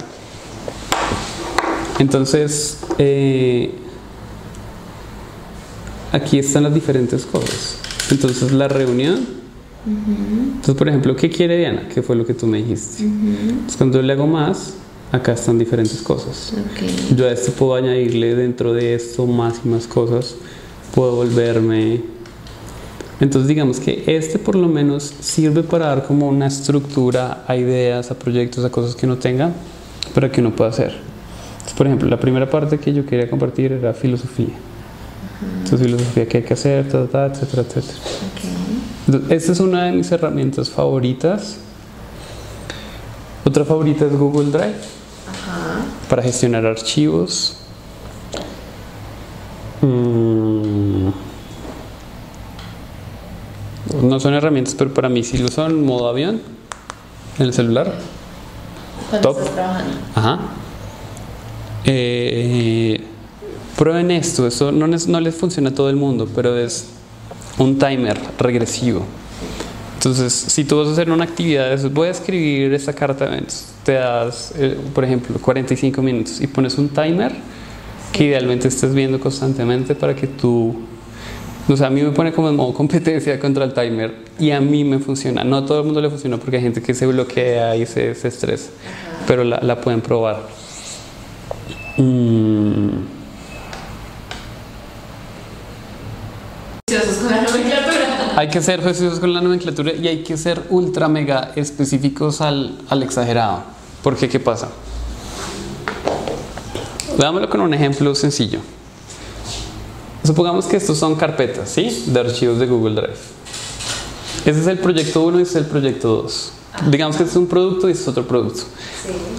Entonces, eh, aquí están las diferentes cosas. Entonces, la reunión. Entonces, por ejemplo, ¿qué quiere Diana? ¿Qué fue lo que tú me dijiste? Entonces, cuando yo le hago más, acá están diferentes cosas. Yo a esto puedo añadirle dentro de esto más y más cosas. Puedo volverme. Entonces digamos que este por lo menos sirve para dar como una estructura a ideas, a proyectos, a cosas que uno tenga, para que uno pueda hacer. Entonces, por ejemplo, la primera parte que yo quería compartir era filosofía. Entonces filosofía que hay que hacer, ta, etcétera, etcétera. Entonces, esta es una de mis herramientas favoritas. Otra favorita es Google Drive para gestionar archivos. Mm. No son herramientas, pero para mí sí lo son. Modo avión en el celular. Cuando Top. estás trabajando. Ajá. Eh, prueben esto. Eso no, les- no les funciona a todo el mundo, pero es un timer regresivo. Entonces, si tú vas a hacer una actividad, es, voy a escribir esta carta te das, eh, por ejemplo, 45 minutos y pones un timer que idealmente estés viendo constantemente para que tú, o sea, a mí me pone como en modo competencia contra el timer y a mí me funciona. No a todo el mundo le funciona porque hay gente que se bloquea y se, se estresa, pero la, pueden probar. Mm. Hay que ser juiciosos con la nomenclatura y hay que ser ultra mega específicos al, al exagerado. Porque, ¿qué pasa? Veámoslo con un ejemplo sencillo. Supongamos que estos son carpetas, ¿sí? De archivos de Google Drive. Ese es el proyecto 1 y ese es el proyecto 2. Digamos que este es un producto y este es otro producto.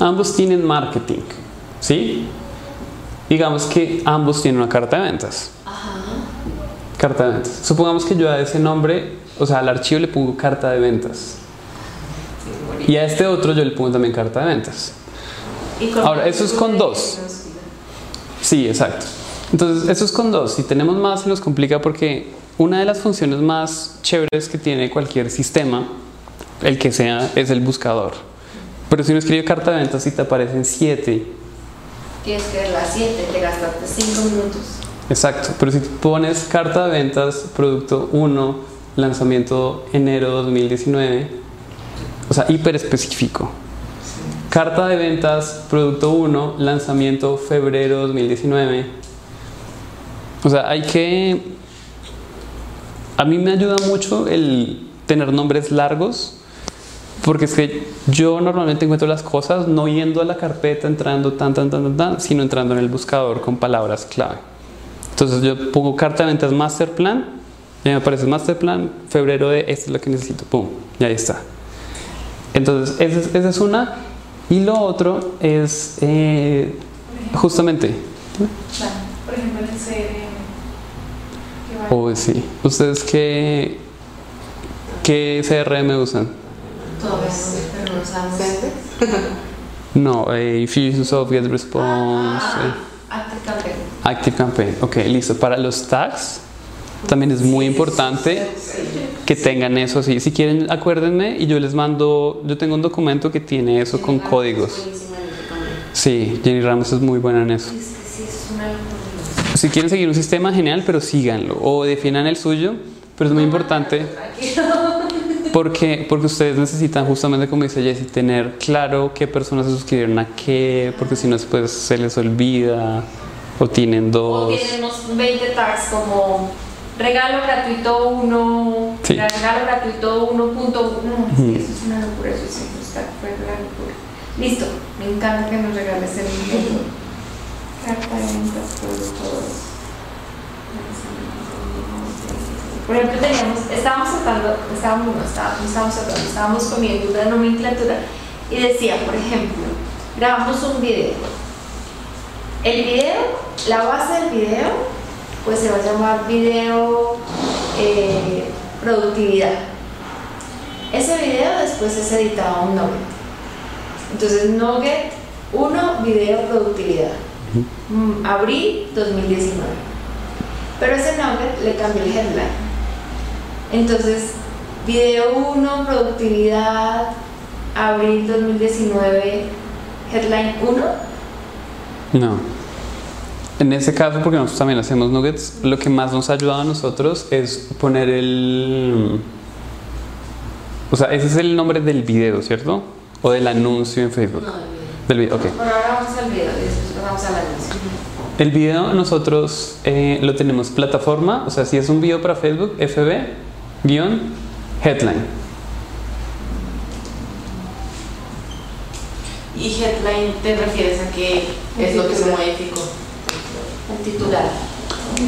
Ambos tienen marketing, ¿sí? Digamos que ambos tienen una carta de ventas. Carta de ventas. Supongamos que yo a ese nombre, o sea, al archivo le pongo carta de ventas. Y a este otro yo le pongo también carta de ventas. Ahora, eso es con dos. Sí, exacto. Entonces, eso es con dos. Si tenemos más, se nos complica porque una de las funciones más chéveres que tiene cualquier sistema, el que sea, es el buscador. Pero si uno escribe carta de ventas y te aparecen siete, Tienes que ver las 7, te gastaste 5 minutos. Exacto, pero si pones carta de ventas, producto 1, lanzamiento enero 2019, o sea, hiper específico. Carta de ventas, producto 1, lanzamiento febrero 2019. O sea, hay que... A mí me ayuda mucho el tener nombres largos, porque es que yo normalmente encuentro las cosas no yendo a la carpeta, entrando tan, tan, tan, tan, tan, sino entrando en el buscador con palabras clave. Entonces yo pongo carta de ventas master plan, y me aparece master plan, febrero de esto es lo que necesito, pum, y ahí está. Entonces, esa es, esa es una. Y lo otro es eh, justamente, por ejemplo, en el Va- o sí, ¿ustedes qué, qué CRM usan? Todos, pero no sabemos. No, eh, Infusionsoft, Get Response, eh, Active Campaign. Active Campaign. Ok, listo. Para los tags, También es muy importante que tengan eso así. Si quieren, acuérdenme y yo les mando, yo tengo un documento que tiene eso con Ramos códigos. es. Sí, Jenny Ramos es muy buena en eso. Es que sí, es una. Si quieren seguir un sistema, genial, pero síganlo. O definan el suyo, pero es muy importante porque, porque ustedes necesitan justamente, como dice Jessie, tener claro qué personas se suscribieron a qué, porque si no después se les olvida o tienen O dos. tienen unos 20 tags como regalo gratuito 1, Sí. regalo gratuito 1.1. No, es Ujú. que eso es una locura, eso siempre está la locura. Listo, me encanta que nos regales el libro. Carta de ventas, productos. Por ejemplo, teníamos, estábamos tratando, estábamos, no estábamos, estábamos comiendo una nomenclatura y decía, por ejemplo, grabamos un video. El video, la base del video, pues se va a llamar video eh, productividad. Ese video después es editado a un nugget. Entonces, nugget 1, video productividad. Mm, abril 2019. Pero ese nugget le cambió el headline. Entonces, video 1, productividad, abril 2019, headline 1. No. En ese caso, porque nosotros también hacemos nuggets, lo que más nos ha ayudado a nosotros es poner el... O sea, ese es el nombre del video, ¿cierto? O del anuncio en Facebook. No. Del video, ok. Por ahora vamos al video y después. El video nosotros eh, lo tenemos plataforma, o sea, si es un video para Facebook, FB, guion, headline. Y headline te refieres a que es lo que se modificó. El titular.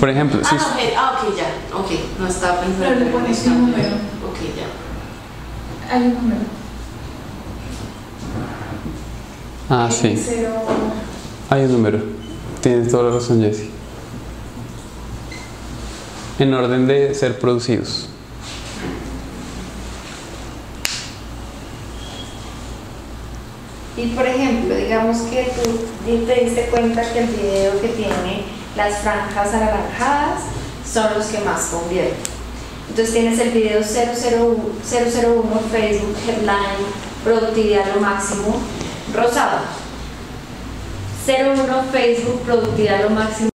Por ejemplo, si Ah, no, head, ah, ok, ya. Ok, no estaba pensando. Pero le en pones un número. Ok, ya. Hay un número. Ah, sí, Cero. hay un número. Tienes toda la razón, Jesse. En orden de ser producidos. Y por ejemplo, digamos que tú te diste cuenta que el video que tiene las franjas anaranjadas son los que más convierten. Entonces tienes el video 001, 001 Facebook headline, productividad lo máximo, rosado. 01 Facebook, productividad lo máximo.